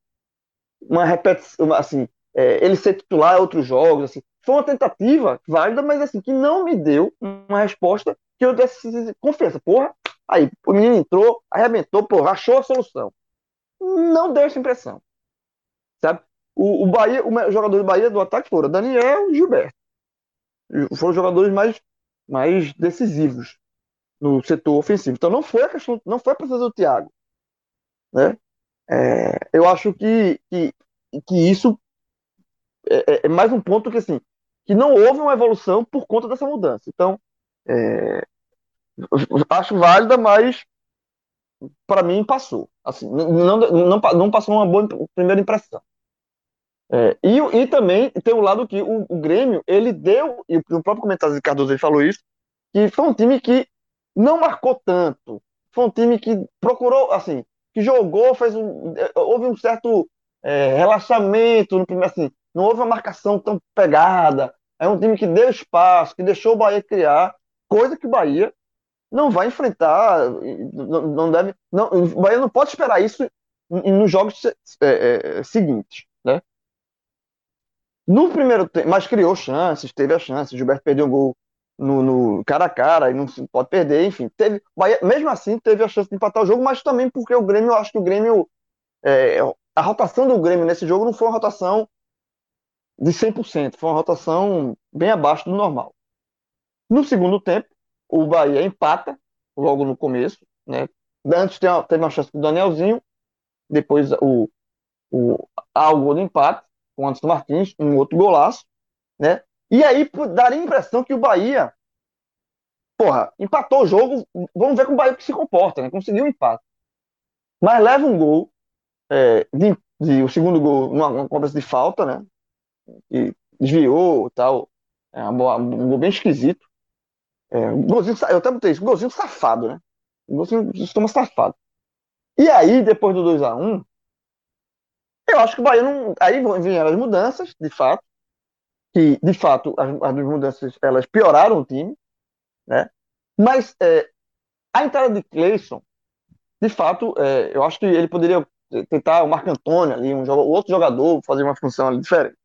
uma repetição, assim, é, ele ser titular em outros jogos. Assim. Foi uma tentativa válida, mas assim, que não me deu uma resposta que eu desse confiança. Porra, aí o menino entrou, arrebentou, porra, achou a solução. Não deu essa impressão. Sabe? O, o Bahia, o jogador do Bahia do ataque foram Daniel e Gilberto. Foram os jogadores mais, mais decisivos no setor ofensivo. Então não foi a questão, não foi a presença do Thiago, né? É, eu acho que, que, que isso é, é, é, mais um ponto que assim que não houve uma evolução por conta dessa mudança. Então é, acho válida, mas para mim passou. Assim, não, não, não passou uma boa primeira impressão. É, e, e também tem o um lado que o, o, Grêmio, ele deu, e o próprio comentário de Cardoso ele falou isso, que foi um time que não marcou tanto. Foi um time que procurou, assim, que jogou, fez um, houve um certo é, relaxamento no primeiro, assim, não houve uma marcação tão pegada. É um time que deu espaço, que deixou o Bahia criar, coisa que o Bahia não vai enfrentar, não, deve, não, o Bahia não pode esperar isso nos jogos é, é, seguintes, né? No primeiro tempo, mas criou chances, teve a chance. O Gilberto perdeu um gol no, no, cara a cara e não pode perder, enfim. Teve, Bahia, mesmo assim, teve a chance de empatar o jogo, mas também porque o Grêmio, eu acho que o Grêmio é, a rotação do Grêmio nesse jogo não foi uma rotação de 100%, foi uma rotação bem abaixo do normal. No segundo tempo, o Bahia empata logo no começo, né? Antes teve uma chance do Danielzinho, depois o, o, há o gol do empate com o Anderson Martins, um outro golaço, né? E aí daria a impressão que o Bahia, porra, empatou o jogo, vamos ver como o Bahia se comporta, né? Conseguiu um empate. Mas leva um gol, é, de, de, o segundo gol, uma, uma cobrança de falta, né? E desviou tal. É uma, um gol bem esquisito. É, um golzinho, eu até botei isso, um golzinho safado, né? Um golzinho de safado. E aí, depois do 2x1, eu acho que o Bahia não. Aí vieram as mudanças, de fato, que de fato as, as mudanças elas pioraram o time, né? Mas é, a entrada de Cleison, de fato, é, eu acho que ele poderia tentar o Marco Antônio ali, um outro jogador, fazer uma função ali diferente.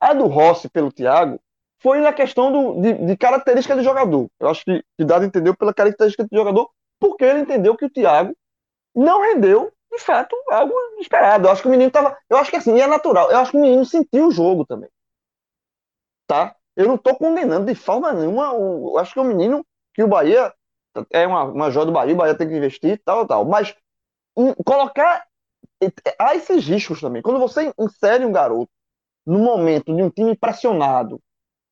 A do Rossi pelo Thiago foi na questão do, de, de característica do jogador. Eu acho que, que Dado entendeu pela característica do jogador, porque ele entendeu que o Thiago não rendeu, de fato, algo esperado. Eu acho que o menino tava. Eu acho que assim, é natural. Eu acho que o menino sentiu o jogo também. Tá? Eu não tô condenando de forma nenhuma. O, eu acho que o menino, que o Bahia é uma, uma joia do Bahia, o Bahia tem que investir, tal, tal. Mas colocar. Há esses riscos também. Quando você insere um garoto no momento de um time pressionado,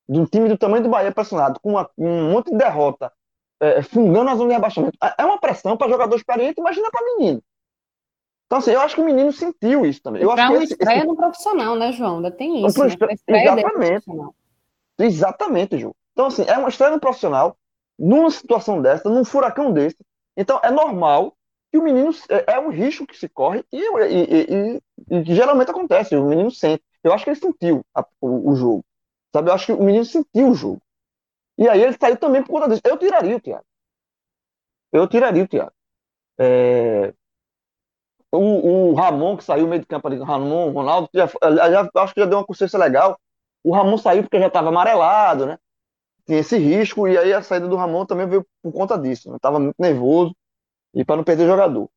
de um time do tamanho do Bahia pressionado, com uma, um monte de derrota, é, fungando a zona de rebaixamento, é, é uma pressão para jogador experiente, imagina para menino. Então, assim, eu acho que o menino sentiu isso também. Para uma estreia esse... no profissional, né, João? Ainda tem isso. Né? Exatamente. Exatamente, João. Então, assim, é uma estreia no profissional, numa situação dessa, num furacão desse. Então, é normal que o menino. É, é um risco que se corre e, e, e, e, geralmente acontece, o menino sente. Eu acho que ele sentiu a, o, o, jogo. Sabe? Eu acho que o menino sentiu o jogo. E aí ele saiu também por conta disso. Eu tiraria o Thiago. Eu tiraria o Thiago. É... O, o, Ramon, que saiu meio de campo ali, o Ramon, o Ronaldo, já, já, acho que já deu uma consciência legal. O Ramon saiu porque já estava amarelado, né? Tinha esse risco, e aí a saída do Ramon também veio por conta disso. Né? Tava muito nervoso e para não perder jogador.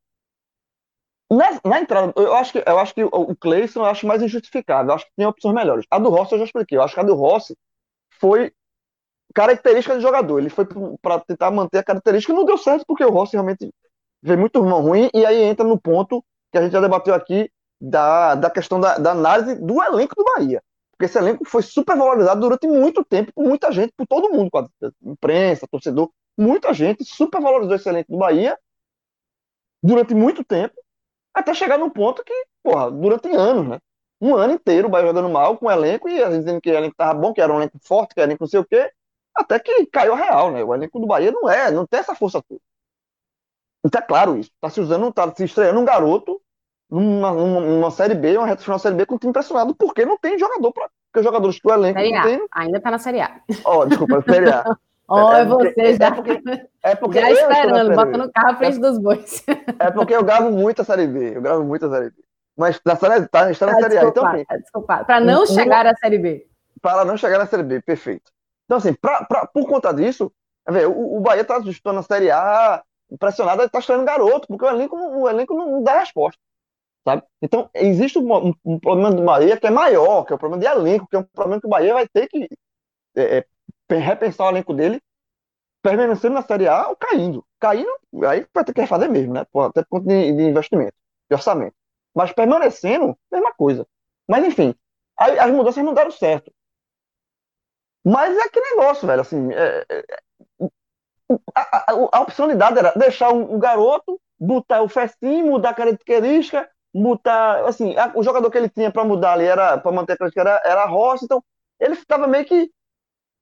Na, na, entrada, eu acho que, eu acho que o Cleison eu acho mais injustificável. Eu acho que tem opções melhores. A do Rossi eu já expliquei. Eu acho que a do Rossi foi característica de jogador. Ele foi para tentar manter a característica não deu certo porque o Rossi realmente veio muito ruim. E aí entra no ponto que a gente já debateu aqui da, da questão da, da análise do elenco do Bahia. Porque esse elenco foi super valorizado durante muito tempo por muita gente, por todo mundo, imprensa, torcedor. Muita gente super valorizou esse elenco do Bahia durante muito tempo até chegar num ponto que, porra, durante anos, né? Um ano inteiro o Bahia jogando mal com o elenco e a dizendo que o elenco tava bom, que era um elenco forte, que era um elenco não sei o quê, até que caiu a real, né? O elenco do Bahia não é, não tem essa força toda. Então é claro isso. Tá se usando, tá se estreando um garoto numa, numa, Série B, uma reta final Série B com o time impressionado, porque não tem jogador para Porque os jogadores do elenco série não tem. Ainda tá na Série A. Ó, oh, desculpa, Série A. Olha é, você é já. É porque, é porque já esperando, bota no carro à frente dos bois. É porque eu gravo muito a Série B. Eu gravo muito a Série B. Mas na série, tá, está na ah, Série A. Então, assim, desculpa. Para não um, chegar à Série B. Para não chegar na Série B, perfeito. Então, assim, pra, pra, por conta disso, ver, o, o Bahia está disputando a Série A, impressionado, está estranhando garoto, porque o elenco, o elenco não dá resposta. Sabe? Então, existe um, um, problema do Bahia que é maior, que é o problema de elenco, que é um problema que o Bahia vai ter que é, é, repensar o elenco dele permanecendo na Série A ou caindo. Caindo, aí vai ter que fazer mesmo, né? Até por conta de, de, investimento, de orçamento. Mas permanecendo, mesma coisa. Mas enfim, aí, as mudanças não deram certo. Mas é que negócio, velho, assim, é, é, a, a, a, opcionalidade era deixar um, um, garoto, botar o festinho, mudar a característica, botar, assim, a, o jogador que ele tinha para mudar ali era, para manter a característica era, era a Rossi, então ele estava meio que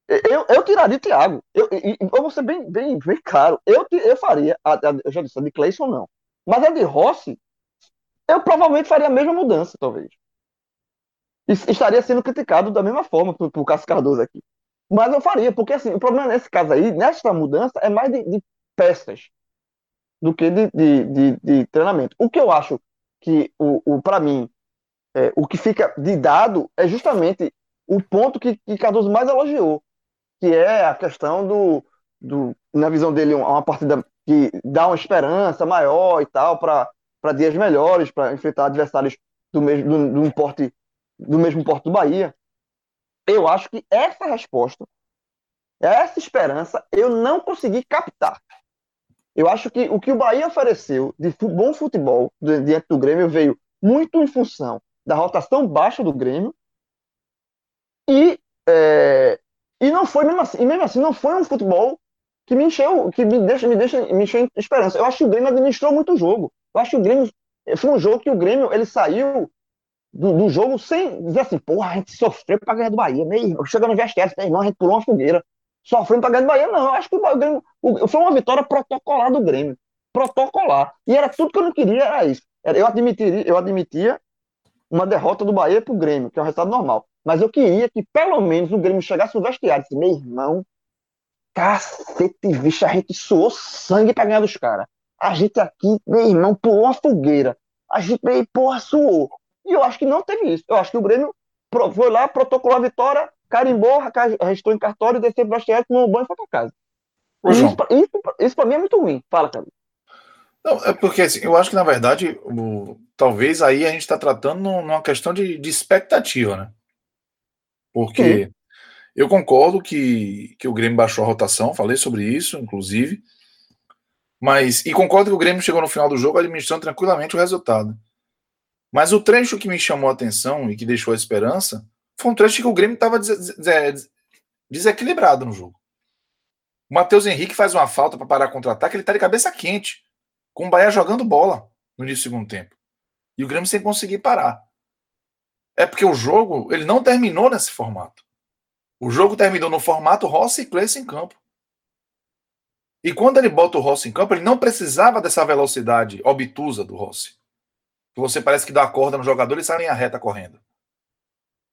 eu, eu tiraria o Thiago. Eu, eu, eu vou ser bem, bem, bem claro. Eu, eu faria, a, a, eu já disse, a de Clayson não. Mas a de Rossi, eu provavelmente faria a mesma mudança, talvez. E estaria sendo criticado da mesma forma por, por Cássio Cardoso aqui. Mas eu faria, porque assim, o problema nesse caso aí, nessa mudança, é mais de, de peças do que de, de, de, de, treinamento. O que eu acho que, o, o para mim, é, o que fica de dado é justamente o ponto que, que Cardoso mais elogiou, que é a questão do, do na visão dele, uma partida que dá uma esperança maior e tal para dias melhores, para enfrentar adversários do mesmo, do, do, porte, do mesmo porte do Bahia. Eu acho que essa resposta, essa esperança, eu não consegui captar. Eu acho que o que o Bahia ofereceu de bom futebol diante do Grêmio veio muito em função da rotação baixa do Grêmio e, é, e não foi mesmo assim, mesmo assim não foi um futebol que me encheu, que me deixa, me deixa, me encheu esperança. Eu acho que o Grêmio administrou muito o jogo. Eu acho que o Grêmio foi um jogo que o Grêmio ele saiu do, do jogo sem dizer assim, porra, a gente sofreu pra ganhar do Bahia, meio, chegando no vestiário, meu irmão, a gente pulou uma fogueira, sofrendo pra ganhar do Bahia, não, eu acho que o Grêmio, o, foi uma vitória protocolar do Grêmio, protocolar, e era tudo que eu não queria, era isso, eu admitiria, eu admitia uma derrota do Bahia pro Grêmio, que é um resultado normal, mas eu queria que pelo menos o Grêmio chegasse no vestiário, disse, meu irmão, cacete, bicho, a gente suou sangue pra ganhar dos caras, a gente aqui, meu irmão, pulou uma fogueira, a gente, porra, suou, e eu acho que não teve isso. Eu acho que o Grêmio foi lá, protocolou a vitória, carimbou, restou em cartório, desceu para o tomou um banho e foi para casa. Isso, isso, isso para mim é muito ruim. Fala, cara. Não, é porque assim, eu acho que, na verdade, o, talvez aí a gente está tratando numa questão de, de, expectativa, né? Porque Sim. eu concordo que, que o Grêmio baixou a rotação, falei sobre isso, inclusive. Mas, e concordo que o Grêmio chegou no final do jogo administrando tranquilamente o resultado. Mas o trecho que me chamou a atenção e que deixou a esperança foi um trecho que o Grêmio estava des desequilibrado no jogo. O Matheus Henrique faz uma falta para parar contra-ataque, ele está de cabeça quente, com o Bahia jogando bola no início do segundo tempo. E o Grêmio sem conseguir parar. É porque o jogo ele não terminou nesse formato. O jogo terminou no formato Rossi e Cleiton em campo. E quando ele bota o Rossi em campo, ele não precisava dessa velocidade obtusa do Rossi você parece que dá a corda no jogador e sai em linha reta correndo.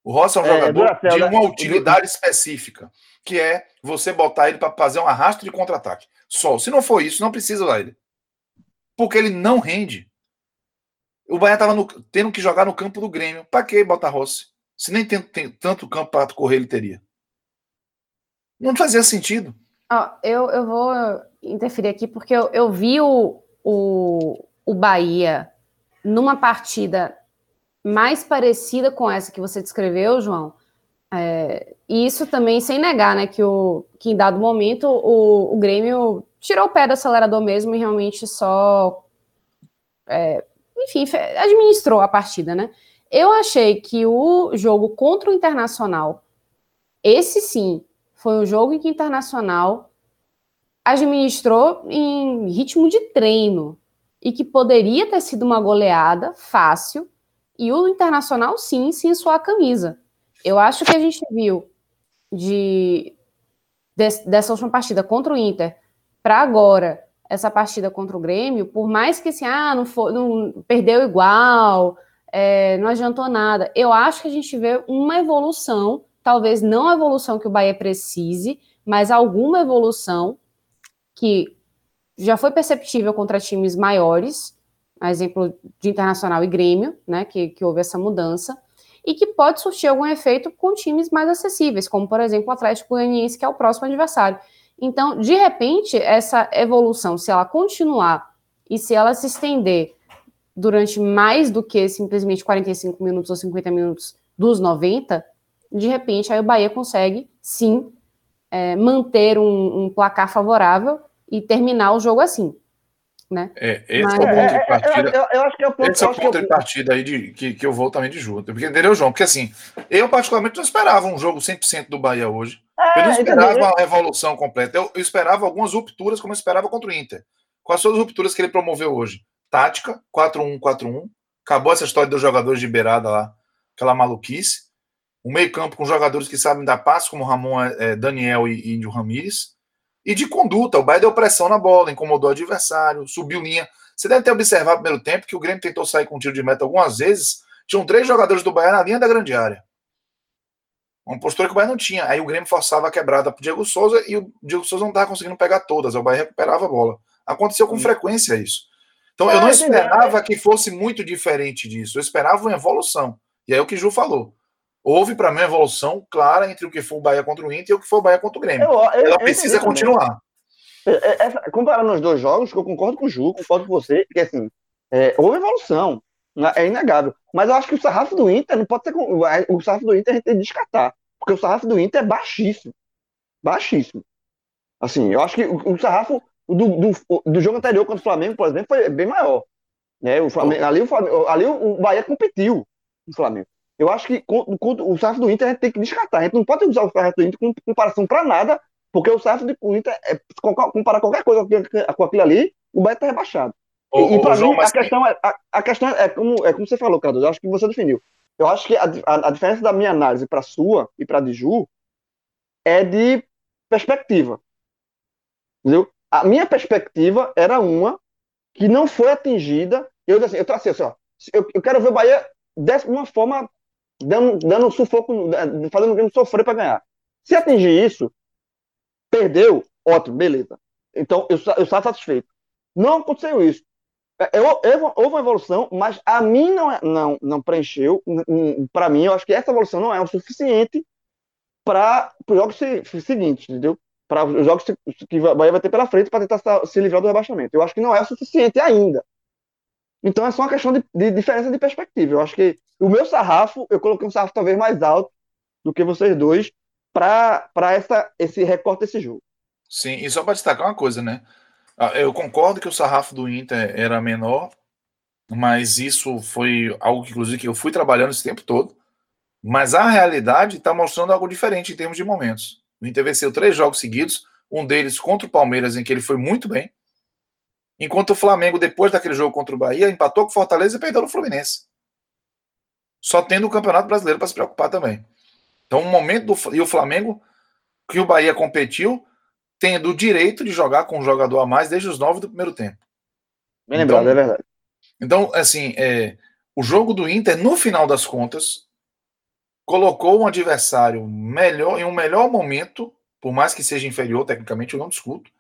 O Rossi é um é, jogador de uma utilidade específica, que é você botar ele para fazer um arrasto de contra-ataque. Só. Se não for isso, não precisa usar ele. Porque ele não rende. O Bahia estava tendo que jogar no campo do Grêmio. Para que botar Rossi? Se nem tem, tem tanto campo para correr ele teria. Não fazia sentido. Ah, eu, eu vou interferir aqui porque eu, eu vi o, o, o Bahia numa partida mais parecida com essa que você descreveu, João, é, e isso também sem negar, né, que, o, que em dado momento o, o Grêmio tirou o pé do acelerador mesmo e realmente só, é, enfim, administrou a partida, né? Eu achei que o jogo contra o Internacional, esse sim, foi um jogo em que o Internacional administrou em ritmo de treino, e que poderia ter sido uma goleada fácil, e o Internacional, sim, sim, sua camisa. Eu acho que a gente viu de, de dessa última partida contra o Inter para agora, essa partida contra o Grêmio, por mais que assim, ah, não, foi, não perdeu igual, é, não adiantou nada, eu acho que a gente vê uma evolução, talvez não a evolução que o Bahia precise, mas alguma evolução que já foi perceptível contra times maiores, exemplo de Internacional e Grêmio, né, que, que houve essa mudança, e que pode surtir algum efeito com times mais acessíveis, como, por exemplo, o Atlético Goianiense, que é o próximo adversário. Então, de repente, essa evolução, se ela continuar e se ela se estender durante mais do que simplesmente 45 minutos ou 50 minutos dos 90, de repente, aí o Bahia consegue, sim, é, manter um, um placar favorável e terminar o jogo assim. Né? É, esse Mas, é o ponto de partida. Eu, eu, acho que é o ponto, esse é o ponto de partida aí de, que, que eu vou também de junto. Porque, entendeu, João? Porque assim, eu particularmente não esperava um jogo 100% do Bahia hoje. É, eu não esperava uma revolução completa. Eu, eu, esperava algumas rupturas, como eu esperava contra o Inter. Quais foram as rupturas que ele promoveu hoje? Tática, 4-1-4-1. Acabou essa história dos jogadores de beirada lá, aquela maluquice. O meio-campo com jogadores que sabem dar passo, como Ramon, é, Daniel e Índio Ramírez e de conduta. O Bahia deu pressão na bola, incomodou o adversário, subiu linha. Você deve ter observado no primeiro tempo que o Grêmio tentou sair com um tiro de meta algumas vezes. Tinham três jogadores do Bahia na linha da grande área. Uma postura que o Bahia não tinha. Aí o Grêmio forçava a quebrada para o Diego Souza e o Diego Souza não estava conseguindo pegar todas. O Bahia recuperava a bola. Aconteceu com frequência isso. Então eu não esperava que fosse muito diferente disso. Eu esperava uma evolução. E aí é o que o Ju falou houve para mim uma evolução clara entre o que foi o Bahia contra o Inter e o que foi o Bahia contra o Grêmio. Eu, eu, Ela precisa continuar. É, é, essa, comparando os dois jogos, que eu concordo com o Ju, concordo com você, que assim, é, houve evolução, né, é inegável. Mas eu acho que o sarrafo do Inter não pode ser. O sarrafo do Inter a gente tem que descartar. Porque o sarrafo do Inter é baixíssimo. Baixíssimo. Assim, eu acho que o, o sarrafo do, do, do, jogo anterior contra o Flamengo, por exemplo, foi bem maior. Né? O Flamengo, ali, o Flamengo, ali o Bahia competiu no Flamengo. Eu acho que o sarrafo do Inter a gente tem que descartar. A gente não pode usar o sarrafo do Inter com comparação para nada, porque o sarrafo do Inter, é, comparar qualquer coisa com aquilo ali, o Bahia está rebaixado. e, e para mim, a questão, é, a, a, questão é, como, é como você falou, Carlos, eu acho que você definiu. Eu acho que a, a, a diferença da minha análise para a sua e para a de Ju é de perspectiva. Entendeu? A minha perspectiva era uma que não foi atingida. Eu, assim, eu tracei assim, ó, eu, eu quero ver o Bahia de uma forma dando, dando sufoco, fazendo o Grêmio sofrer para ganhar. Se atingir isso, perdeu, ótimo, beleza. Então eu, eu estava satisfeito. Não aconteceu isso. Eu, eu, houve uma evolução, mas a mim não, é, não, não preencheu. Para mim, eu acho que essa evolução não é o suficiente para os jogos seguintes, entendeu? Para os jogos que o Bahia vai ter pela frente para tentar se livrar do rebaixamento. Eu acho que não é o suficiente ainda. Então é só uma questão de, de diferença de perspectiva. Eu acho que o meu sarrafo, eu coloquei um sarrafo talvez mais alto do que vocês dois para esse recorte desse jogo. Sim, e só para destacar uma coisa, né? Ah, eu concordo que o sarrafo do Inter era menor, mas isso foi algo que, inclusive, que eu fui trabalhando esse tempo todo. Mas a realidade está mostrando algo diferente em termos de momentos. O Inter venceu três jogos seguidos, um deles contra o Palmeiras, em que ele foi muito bem. Enquanto o Flamengo, depois daquele jogo contra o Bahia, empatou com o Fortaleza e perdeu no Fluminense. Só tendo o Campeonato Brasileiro para se preocupar também. Então, o momento do. E o Flamengo, que o Bahia competiu, tendo o direito de jogar com um jogador a mais desde os nove do primeiro tempo. Bem lembrado, então, é verdade. Então, assim, é, o jogo do Inter, no final das contas, colocou um adversário melhor em um melhor momento, por mais que seja inferior tecnicamente, eu não discuto,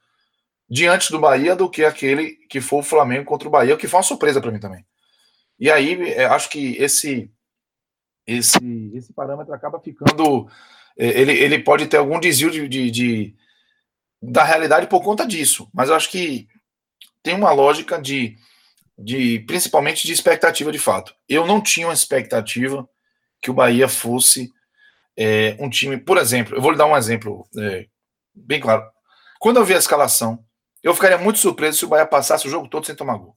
diante do Bahia do que aquele que foi o Flamengo contra o Bahia, o que foi uma surpresa para mim também. E aí, é, acho que esse esse esse parâmetro acaba ficando é, ele, ele pode ter algum desvio de, de, de da realidade por conta disso. Mas eu acho que tem uma lógica de, de principalmente de expectativa de fato. Eu não tinha uma expectativa que o Bahia fosse é, um time, por exemplo, eu vou lhe dar um exemplo é, bem claro. Quando eu vi a escalação, eu ficaria muito surpreso se o Bahia passasse o jogo todo sem tomar gol.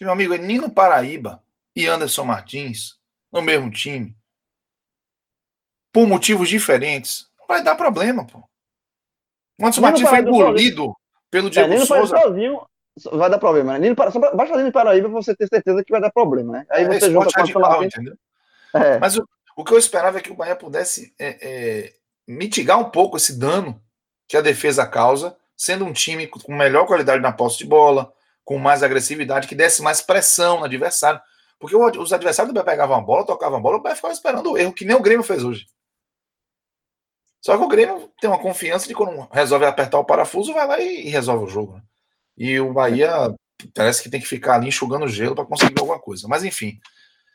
Meu amigo, é Nino Paraíba e Anderson Martins no mesmo time, por motivos diferentes, vai dar problema, pô. O Anderson Martins foi engolido pelo Diego é, Souza. Sozinho vai dar problema, né? Nino, só basta Nino Paraíba pra você ter certeza que vai dar problema, né? Aí é, você junta com radical, entendeu? É. Mas o, o, que eu esperava é que o Bahia pudesse é, é, mitigar um pouco esse dano que a defesa causa, sendo um time com melhor qualidade na posse de bola, com mais agressividade, que desse mais pressão no adversário. Porque os adversários do Bahia pegavam a bola, tocavam a bola, o Bahia ficava esperando o erro, que nem o Grêmio fez hoje. Só que o Grêmio tem uma confiança de quando resolve apertar o parafuso, vai lá e, resolve o jogo. Né? E o Bahia parece que tem que ficar ali enxugando gelo para conseguir alguma coisa. Mas enfim,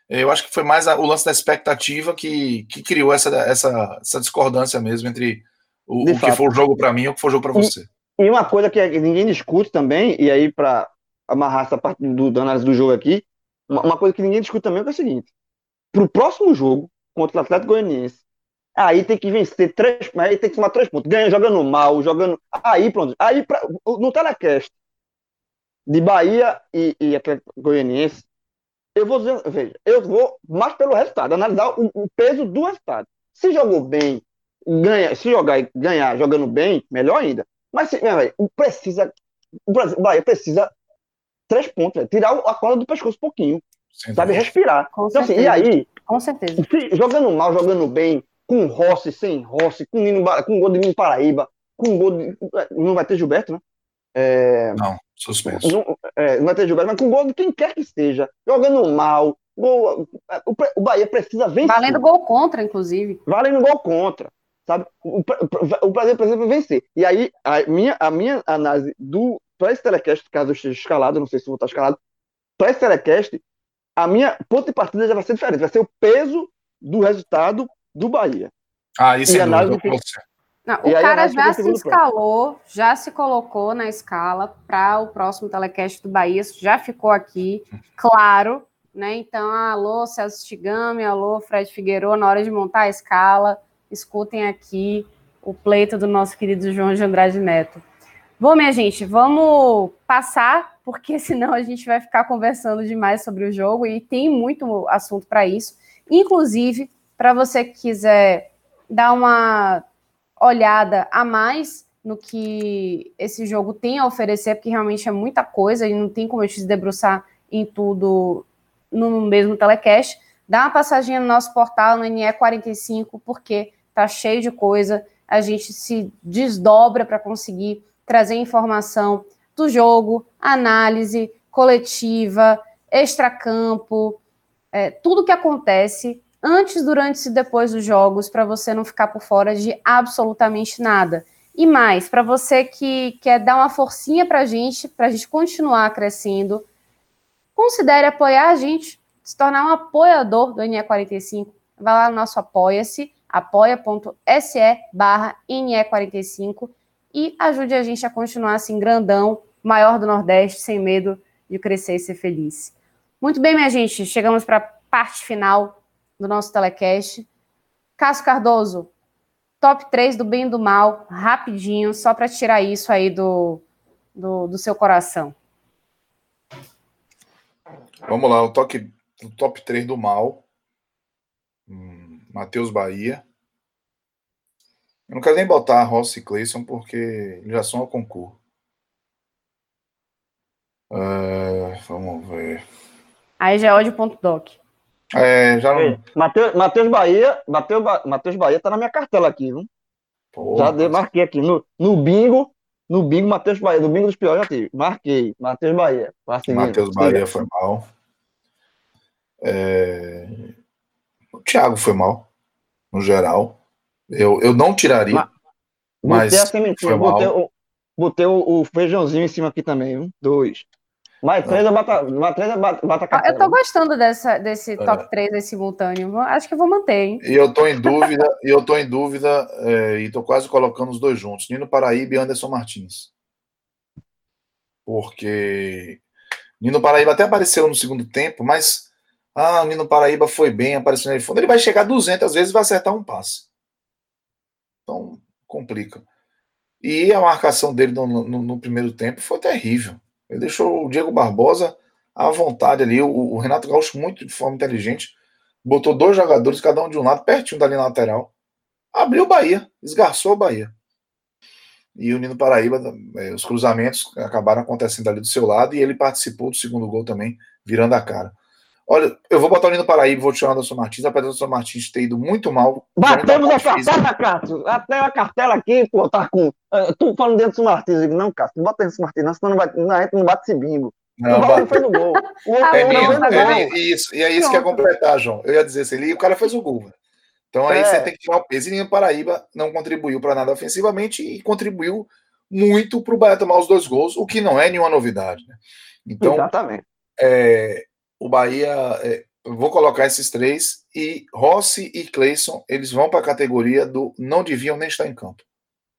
eu acho que foi mais o lance da expectativa que, que criou essa, essa, essa discordância mesmo entre o, o que for o jogo para mim e o que for o jogo para você. E uma coisa que ninguém discute também, e aí para amarrar essa parte do, da análise do jogo aqui, uma, uma coisa que ninguém discute também é, é o seguinte: para o próximo jogo contra o Atlético Goianiense, Aí tem que vencer três, aí tem que somar três pontos. Ganha jogando mal, jogando. Aí pronto. Aí pra, no telecast de Bahia e, e Atlético Goianiense, eu vou dizer, veja, eu vou mais pelo resultado, analisar o, o peso do resultado. Se jogou bem, ganha, se jogar ganhar jogando bem, melhor ainda. Mas se, véio, precisa, o Brasil, o Bahia precisa três pontos, véio, tirar a corda do pescoço um pouquinho, Sem sabe dúvida. respirar. Com então, assim, e aí, com certeza. Se, jogando mal, jogando bem, com Rossi, sem Rossi, com, Nino, com gol de Nino Paraíba, com gol de. Não vai ter Gilberto, né? É, não, suspenso. Não, é, não vai ter Gilberto, mas com gol de quem quer que esteja, jogando mal. Gol, o, o Bahia precisa vencer. Valendo gol contra, inclusive. Valendo gol contra. Sabe? O, o, o Brasil precisa vencer. E aí, a minha, a minha análise do. Para esse telecast, caso eu esteja escalado, não sei se vou estar escalado, para esse telecast, a minha ponto de partida já vai ser diferente. Vai ser o peso do resultado do Bahia. Ah, isso é dúvida, que... Não, o cara já se escalou, já se colocou na escala para o próximo telecast do Bahia, já ficou aqui, claro. né? Então, alô, Celso Tigami, alô, Fred Figueiredo, na hora de montar a escala, escutem aqui o pleito do nosso querido João de Andrade Neto. Bom, minha gente, vamos passar, porque senão a gente vai ficar conversando demais sobre o jogo e tem muito assunto para isso. Inclusive, para você que quiser dar uma olhada a mais no que esse jogo tem a oferecer, porque realmente é muita coisa e não tem como a gente se debruçar em tudo no mesmo telecast, dá uma passadinha no nosso portal no NE45, porque tá cheio de coisa, a gente se desdobra para conseguir trazer informação do jogo, análise coletiva, extracampo, é, tudo que acontece antes, durante e depois dos jogos, para você não ficar por fora de absolutamente nada. E mais, para você que quer dar uma forcinha para a gente, para a gente continuar crescendo, considere apoiar a gente, se tornar um apoiador do NE45. Vai lá no nosso Apoia-se, apoia.se barra NE45 e ajude a gente a continuar assim, grandão, maior do Nordeste, sem medo de crescer e ser feliz. Muito bem, minha gente, chegamos para a parte final do nosso telecast. Cássio Cardoso, top 3 do bem e do mal, rapidinho, só para tirar isso aí do, do, do, seu coração. Vamos lá, o, toque, o top 3 do mal. Hum, Matheus Bahia. Eu não quero nem botar Rossi e Cleison porque eles já são a concurso. Uh, vamos ver. Aí já é ódio.doc. É, já não. Matheus, Bahia, Matheus, Matheus Bahia tá na minha cartela aqui, viu? Porra. Já de, marquei aqui. No, no bingo, no bingo, Matheus Bahia, no bingo dos piores já tive. Marquei. Matheus Bahia. Matheus Bahia foi mal. É... O Thiago foi mal, no geral. Eu, eu não tiraria. Ma mas botei, foi mal. botei, o, botei o, o, feijãozinho em cima aqui também, viu? Dois. Mais três é bata, mais três é bata, bata Eu tô gostando dessa, desse top é. 3 aí simultâneo. Acho que eu vou manter, hein? E eu tô em dúvida, e eu tô em dúvida, é, e tô quase colocando os dois juntos. Nino Paraíba e Anderson Martins. Porque Nino Paraíba até apareceu no segundo tempo, mas ah, o Nino Paraíba foi bem, apareceu no fundo. Ele vai chegar 200 vezes e vai acertar um passe. Então, complica. E a marcação dele no, no, no primeiro tempo foi terrível. Ele deixou o Diego Barbosa à vontade ali. O, o, Renato Gaúcho, muito de forma inteligente, botou dois jogadores, cada um de um lado, pertinho da linha lateral. Abriu o Bahia, esgarçou o Bahia. E o Nino Paraíba, é, os cruzamentos acabaram acontecendo ali do seu lado e ele participou do segundo gol também, virando a cara. Olha, eu vou botar o Nino Paraíba, vou tirar o Anderson Martins, apesar do Anderson Martins ter ido muito mal. Batemos a cartela, Cássio. Até a cartela aqui, pô, tá com. Uh, tu falando dentro do Martins, eu digo, não, Cássio, bota do Martins, não, senão não vai, não, a gente não bate esse bingo. Não, o bate... fez o gol. O é, Nino, é isso, e é isso que é completar, João. Eu ia dizer assim, ele, o cara fez o gol, velho. Então aí é. você tem que tirar o peso. E Nino Paraíba não contribuiu para nada ofensivamente e contribuiu muito para o Bahia tomar os dois gols, o que não é nenhuma novidade. Né? Então, Exatamente. É, o Bahia é, vou colocar esses três e Rossi e Cleison, eles vão para a categoria do não deviam nem estar em campo.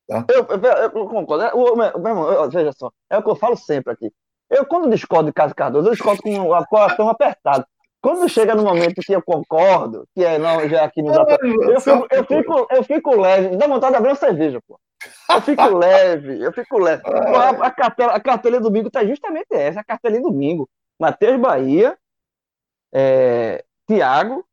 Tá? Eu, eu, eu, eu concordo. É, o, meu, irmão, veja só, é o que eu falo sempre aqui. Eu, quando discordo de Cássio Cardoso, eu discordo com o coração apertado. Quando chega no momento que eu concordo, que é não, já aqui no eu, fico, eu, fico, eu fico leve, dá vontade de abrir uma cerveja, pô. Eu fico leve, eu fico leve. A, a, cartela, a cartelinha do domingo tá justamente essa, a cartelinha do domingo. Matheus Bahia, é, Thiago,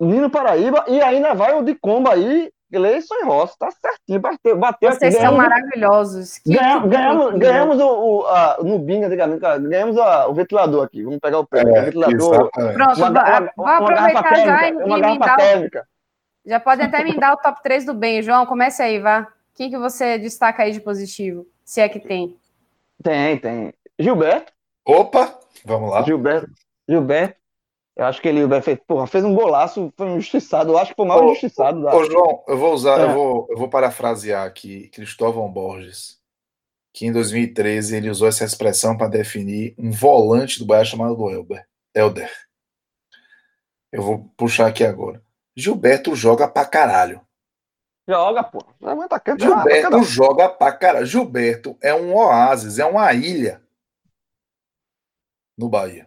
Nino Paraíba e ainda vai o de combo aí, Gleison e Rossi, tá certinho, bateu, bateu Vocês aqui, são maravilhosos. Que ganhamos, ganhamos, ganhamos o, o a, no Bing antigamente, ganhamos a, o ventilador aqui, vamos pegar o pé, é, o ventilador. Pronto, uma, uma, vou aproveitar já e, uma e térmica. Já pode até me dar o top 3 do bem, João, comece aí, vá. Quem que você destaca aí de positivo, se é que tem? Tem, tem. Gilberto. Opa, vamos lá. Gilberto. Gilberto, eu acho que ele fez, porra, fez um golaço, foi um injustiçado. Eu acho que foi maior ô, injustiçado. Da... Ô, João, eu vou usar, é. eu, vou, eu vou parafrasear aqui Cristóvão Borges, que em 2013 ele usou essa expressão para definir um volante do Bahia chamado Elber, Elder. Eu vou puxar aqui agora. Gilberto joga pra caralho. Joga, pô. Gilberto joga pra caralho. Gilberto é um oásis, é uma ilha no Bahia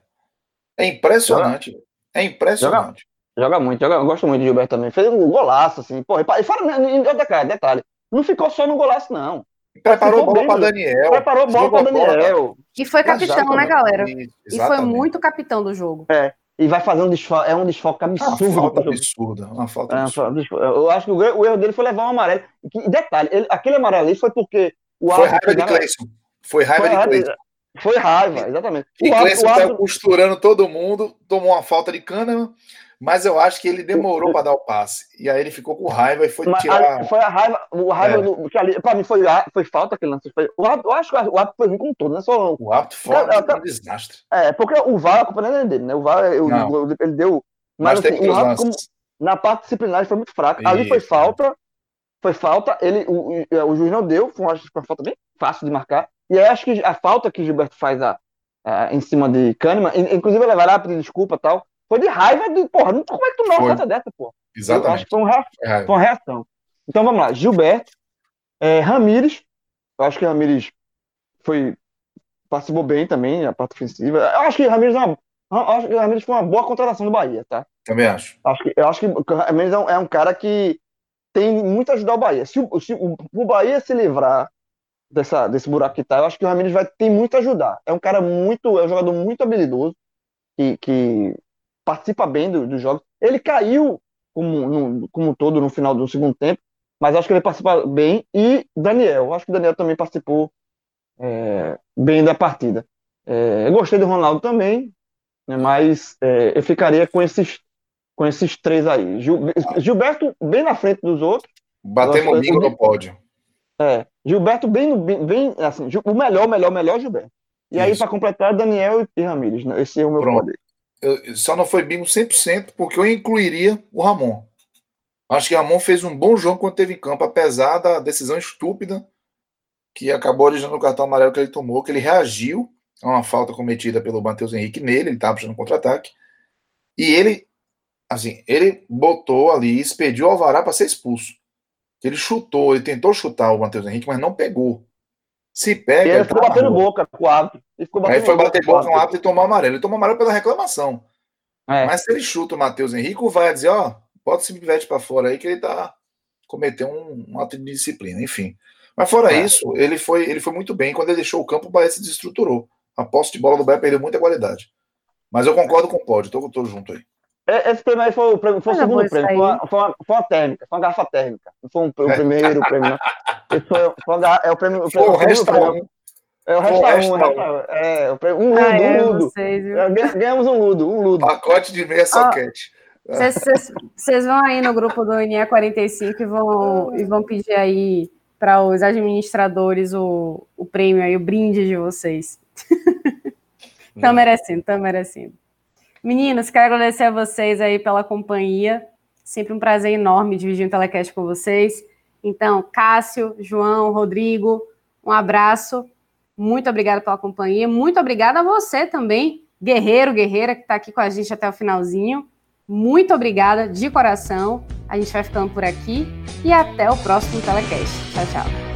É impressionante. Joga, é impressionante. Joga, joga, muito, joga, eu gosto muito de Gilberto também. Fez um golaço, assim, porra. E fora, detalhe, detalhe, não ficou só no golaço, não. Preparou bola para Daniel. Preparou bola para Daniel. E foi capitão, né, galera? E foi muito capitão do jogo. É. E vai fazer um desfoque, é um desfoque absurdo. Uma falta absurda, uma falta é, absurda. Eu acho que o, o, erro dele foi levar um amarelo. E detalhe, ele, aquele amarelo ali foi porque o Foi raiva de Cleison. Foi raiva foi de Cleison. Foi raiva, exatamente. E Cleison saiu costurando todo mundo, tomou uma falta de cana, mas eu acho que ele demorou para dar o passe. E aí ele ficou com raiva e foi mas, tirar. Foi a raiva, o raiva é. do, ali, pra mim foi, foi falta aquele lance. Foi, o, eu acho que o árbitro foi ruim com tudo, né? Só, o árbitro foi é, um desastre. É, porque o VAR, a culpa não é dele, né? O VAR, eu, ele deu. Mas, mas assim, o árbitro, como, na parte disciplinar, foi muito fraco. Ali foi falta, foi falta, ele, o, o, o juiz não deu, foi uma, uma falta bem fácil de marcar. E aí acho que a falta que o Gilberto faz a, a em cima de Kahneman, inclusive ele vai lá pedir desculpa e tal, foi de raiva de, porra, não, como é que tu não uma falta dessa, porra? Exatamente. Eu acho que foi, um reação, é foi uma reação. Então vamos lá, Gilberto, é, Ramires, eu acho que Ramires foi, participou bem também, a parte ofensiva. Eu acho que Ramires é uma, acho que Ramires foi uma boa contratação do Bahia, tá? Também acho. acho que, eu acho que Ramires é um, é um cara que tem muito a ajudar o Bahia. Se o, se o, o Bahia se livrar dessa, desse buraco que tá, eu acho que o Ramires vai ter muito a ajudar. É um cara muito, é um jogador muito habilidoso, que, que participa bem dos do jogos. Ele caiu como, no, como todo no final do segundo tempo, mas acho que ele participa bem. E Daniel, acho que o Daniel também participou é, bem da partida. É, eu gostei do Ronaldo também, né, mas é, eu ficaria com esses com esses três aí. Gil, Gilberto bem na frente dos outros. Batemos bingo no pódio. É, Gilberto bem, bem, bem assim, o melhor, melhor, melhor Gilberto. E Isso. aí, para completar, Daniel e Ramires. Né? Esse é o meu Pronto. Eu, só não foi bingo 100%, porque eu incluiria o Ramon. Acho que o Ramon fez um bom jogo quando teve em campo, apesar da decisão estúpida que acabou originando o cartão amarelo que ele tomou, que ele reagiu a uma falta cometida pelo Matheus Henrique nele, ele estava puxando contra-ataque. E ele assim, ele botou ali, expediu o Alvará para ser expulso. Ele chutou, ele tentou chutar o Matheus Henrique, mas não pegou. Se pega. E ele ficou tá batendo boca com o árbitro. Aí foi bater boca com o árbitro e tomou amarelo. Ele tomou amarelo pela reclamação. É. Mas se ele chuta o Matheus Henrique, vai dizer: ó, bota esse pivete para fora aí que ele tá cometendo um, um ato de disciplina, enfim. Mas fora é. isso, ele foi, ele foi muito bem. Quando ele deixou o campo, o Bahia se desestruturou. A posse de bola do Bahia perdeu muita qualidade. Mas eu concordo com o Pódio, tô, tô junto aí. É, esse prêmio aí foi o, prêmio, foi o segundo prêmio, foi uma, foi, uma, foi uma térmica, foi uma garrafa térmica. Não foi um, o primeiro prêmio, não. Esse foi, foi uma, é o prêmio. O prêmio, o. É o resto um, é, o prêmio, um ludo, Ai, um ludo. Vocês, Ganhamos um ludo, um ludo. Pacote de meia soquete. Vocês vão aí no grupo do NE45 e vão, e vão pedir aí para os administradores o, o prêmio aí, o brinde de vocês. Estão merecendo, estão merecendo. Meninos, quero agradecer a vocês aí pela companhia. Sempre um prazer enorme dividir um telecast com vocês. Então, Cássio, João, Rodrigo, um abraço. Muito obrigada pela companhia. Muito obrigada a você também, guerreiro, guerreira, que está aqui com a gente até o finalzinho. Muito obrigada de coração. A gente vai ficando por aqui e até o próximo telecast. Tchau, tchau.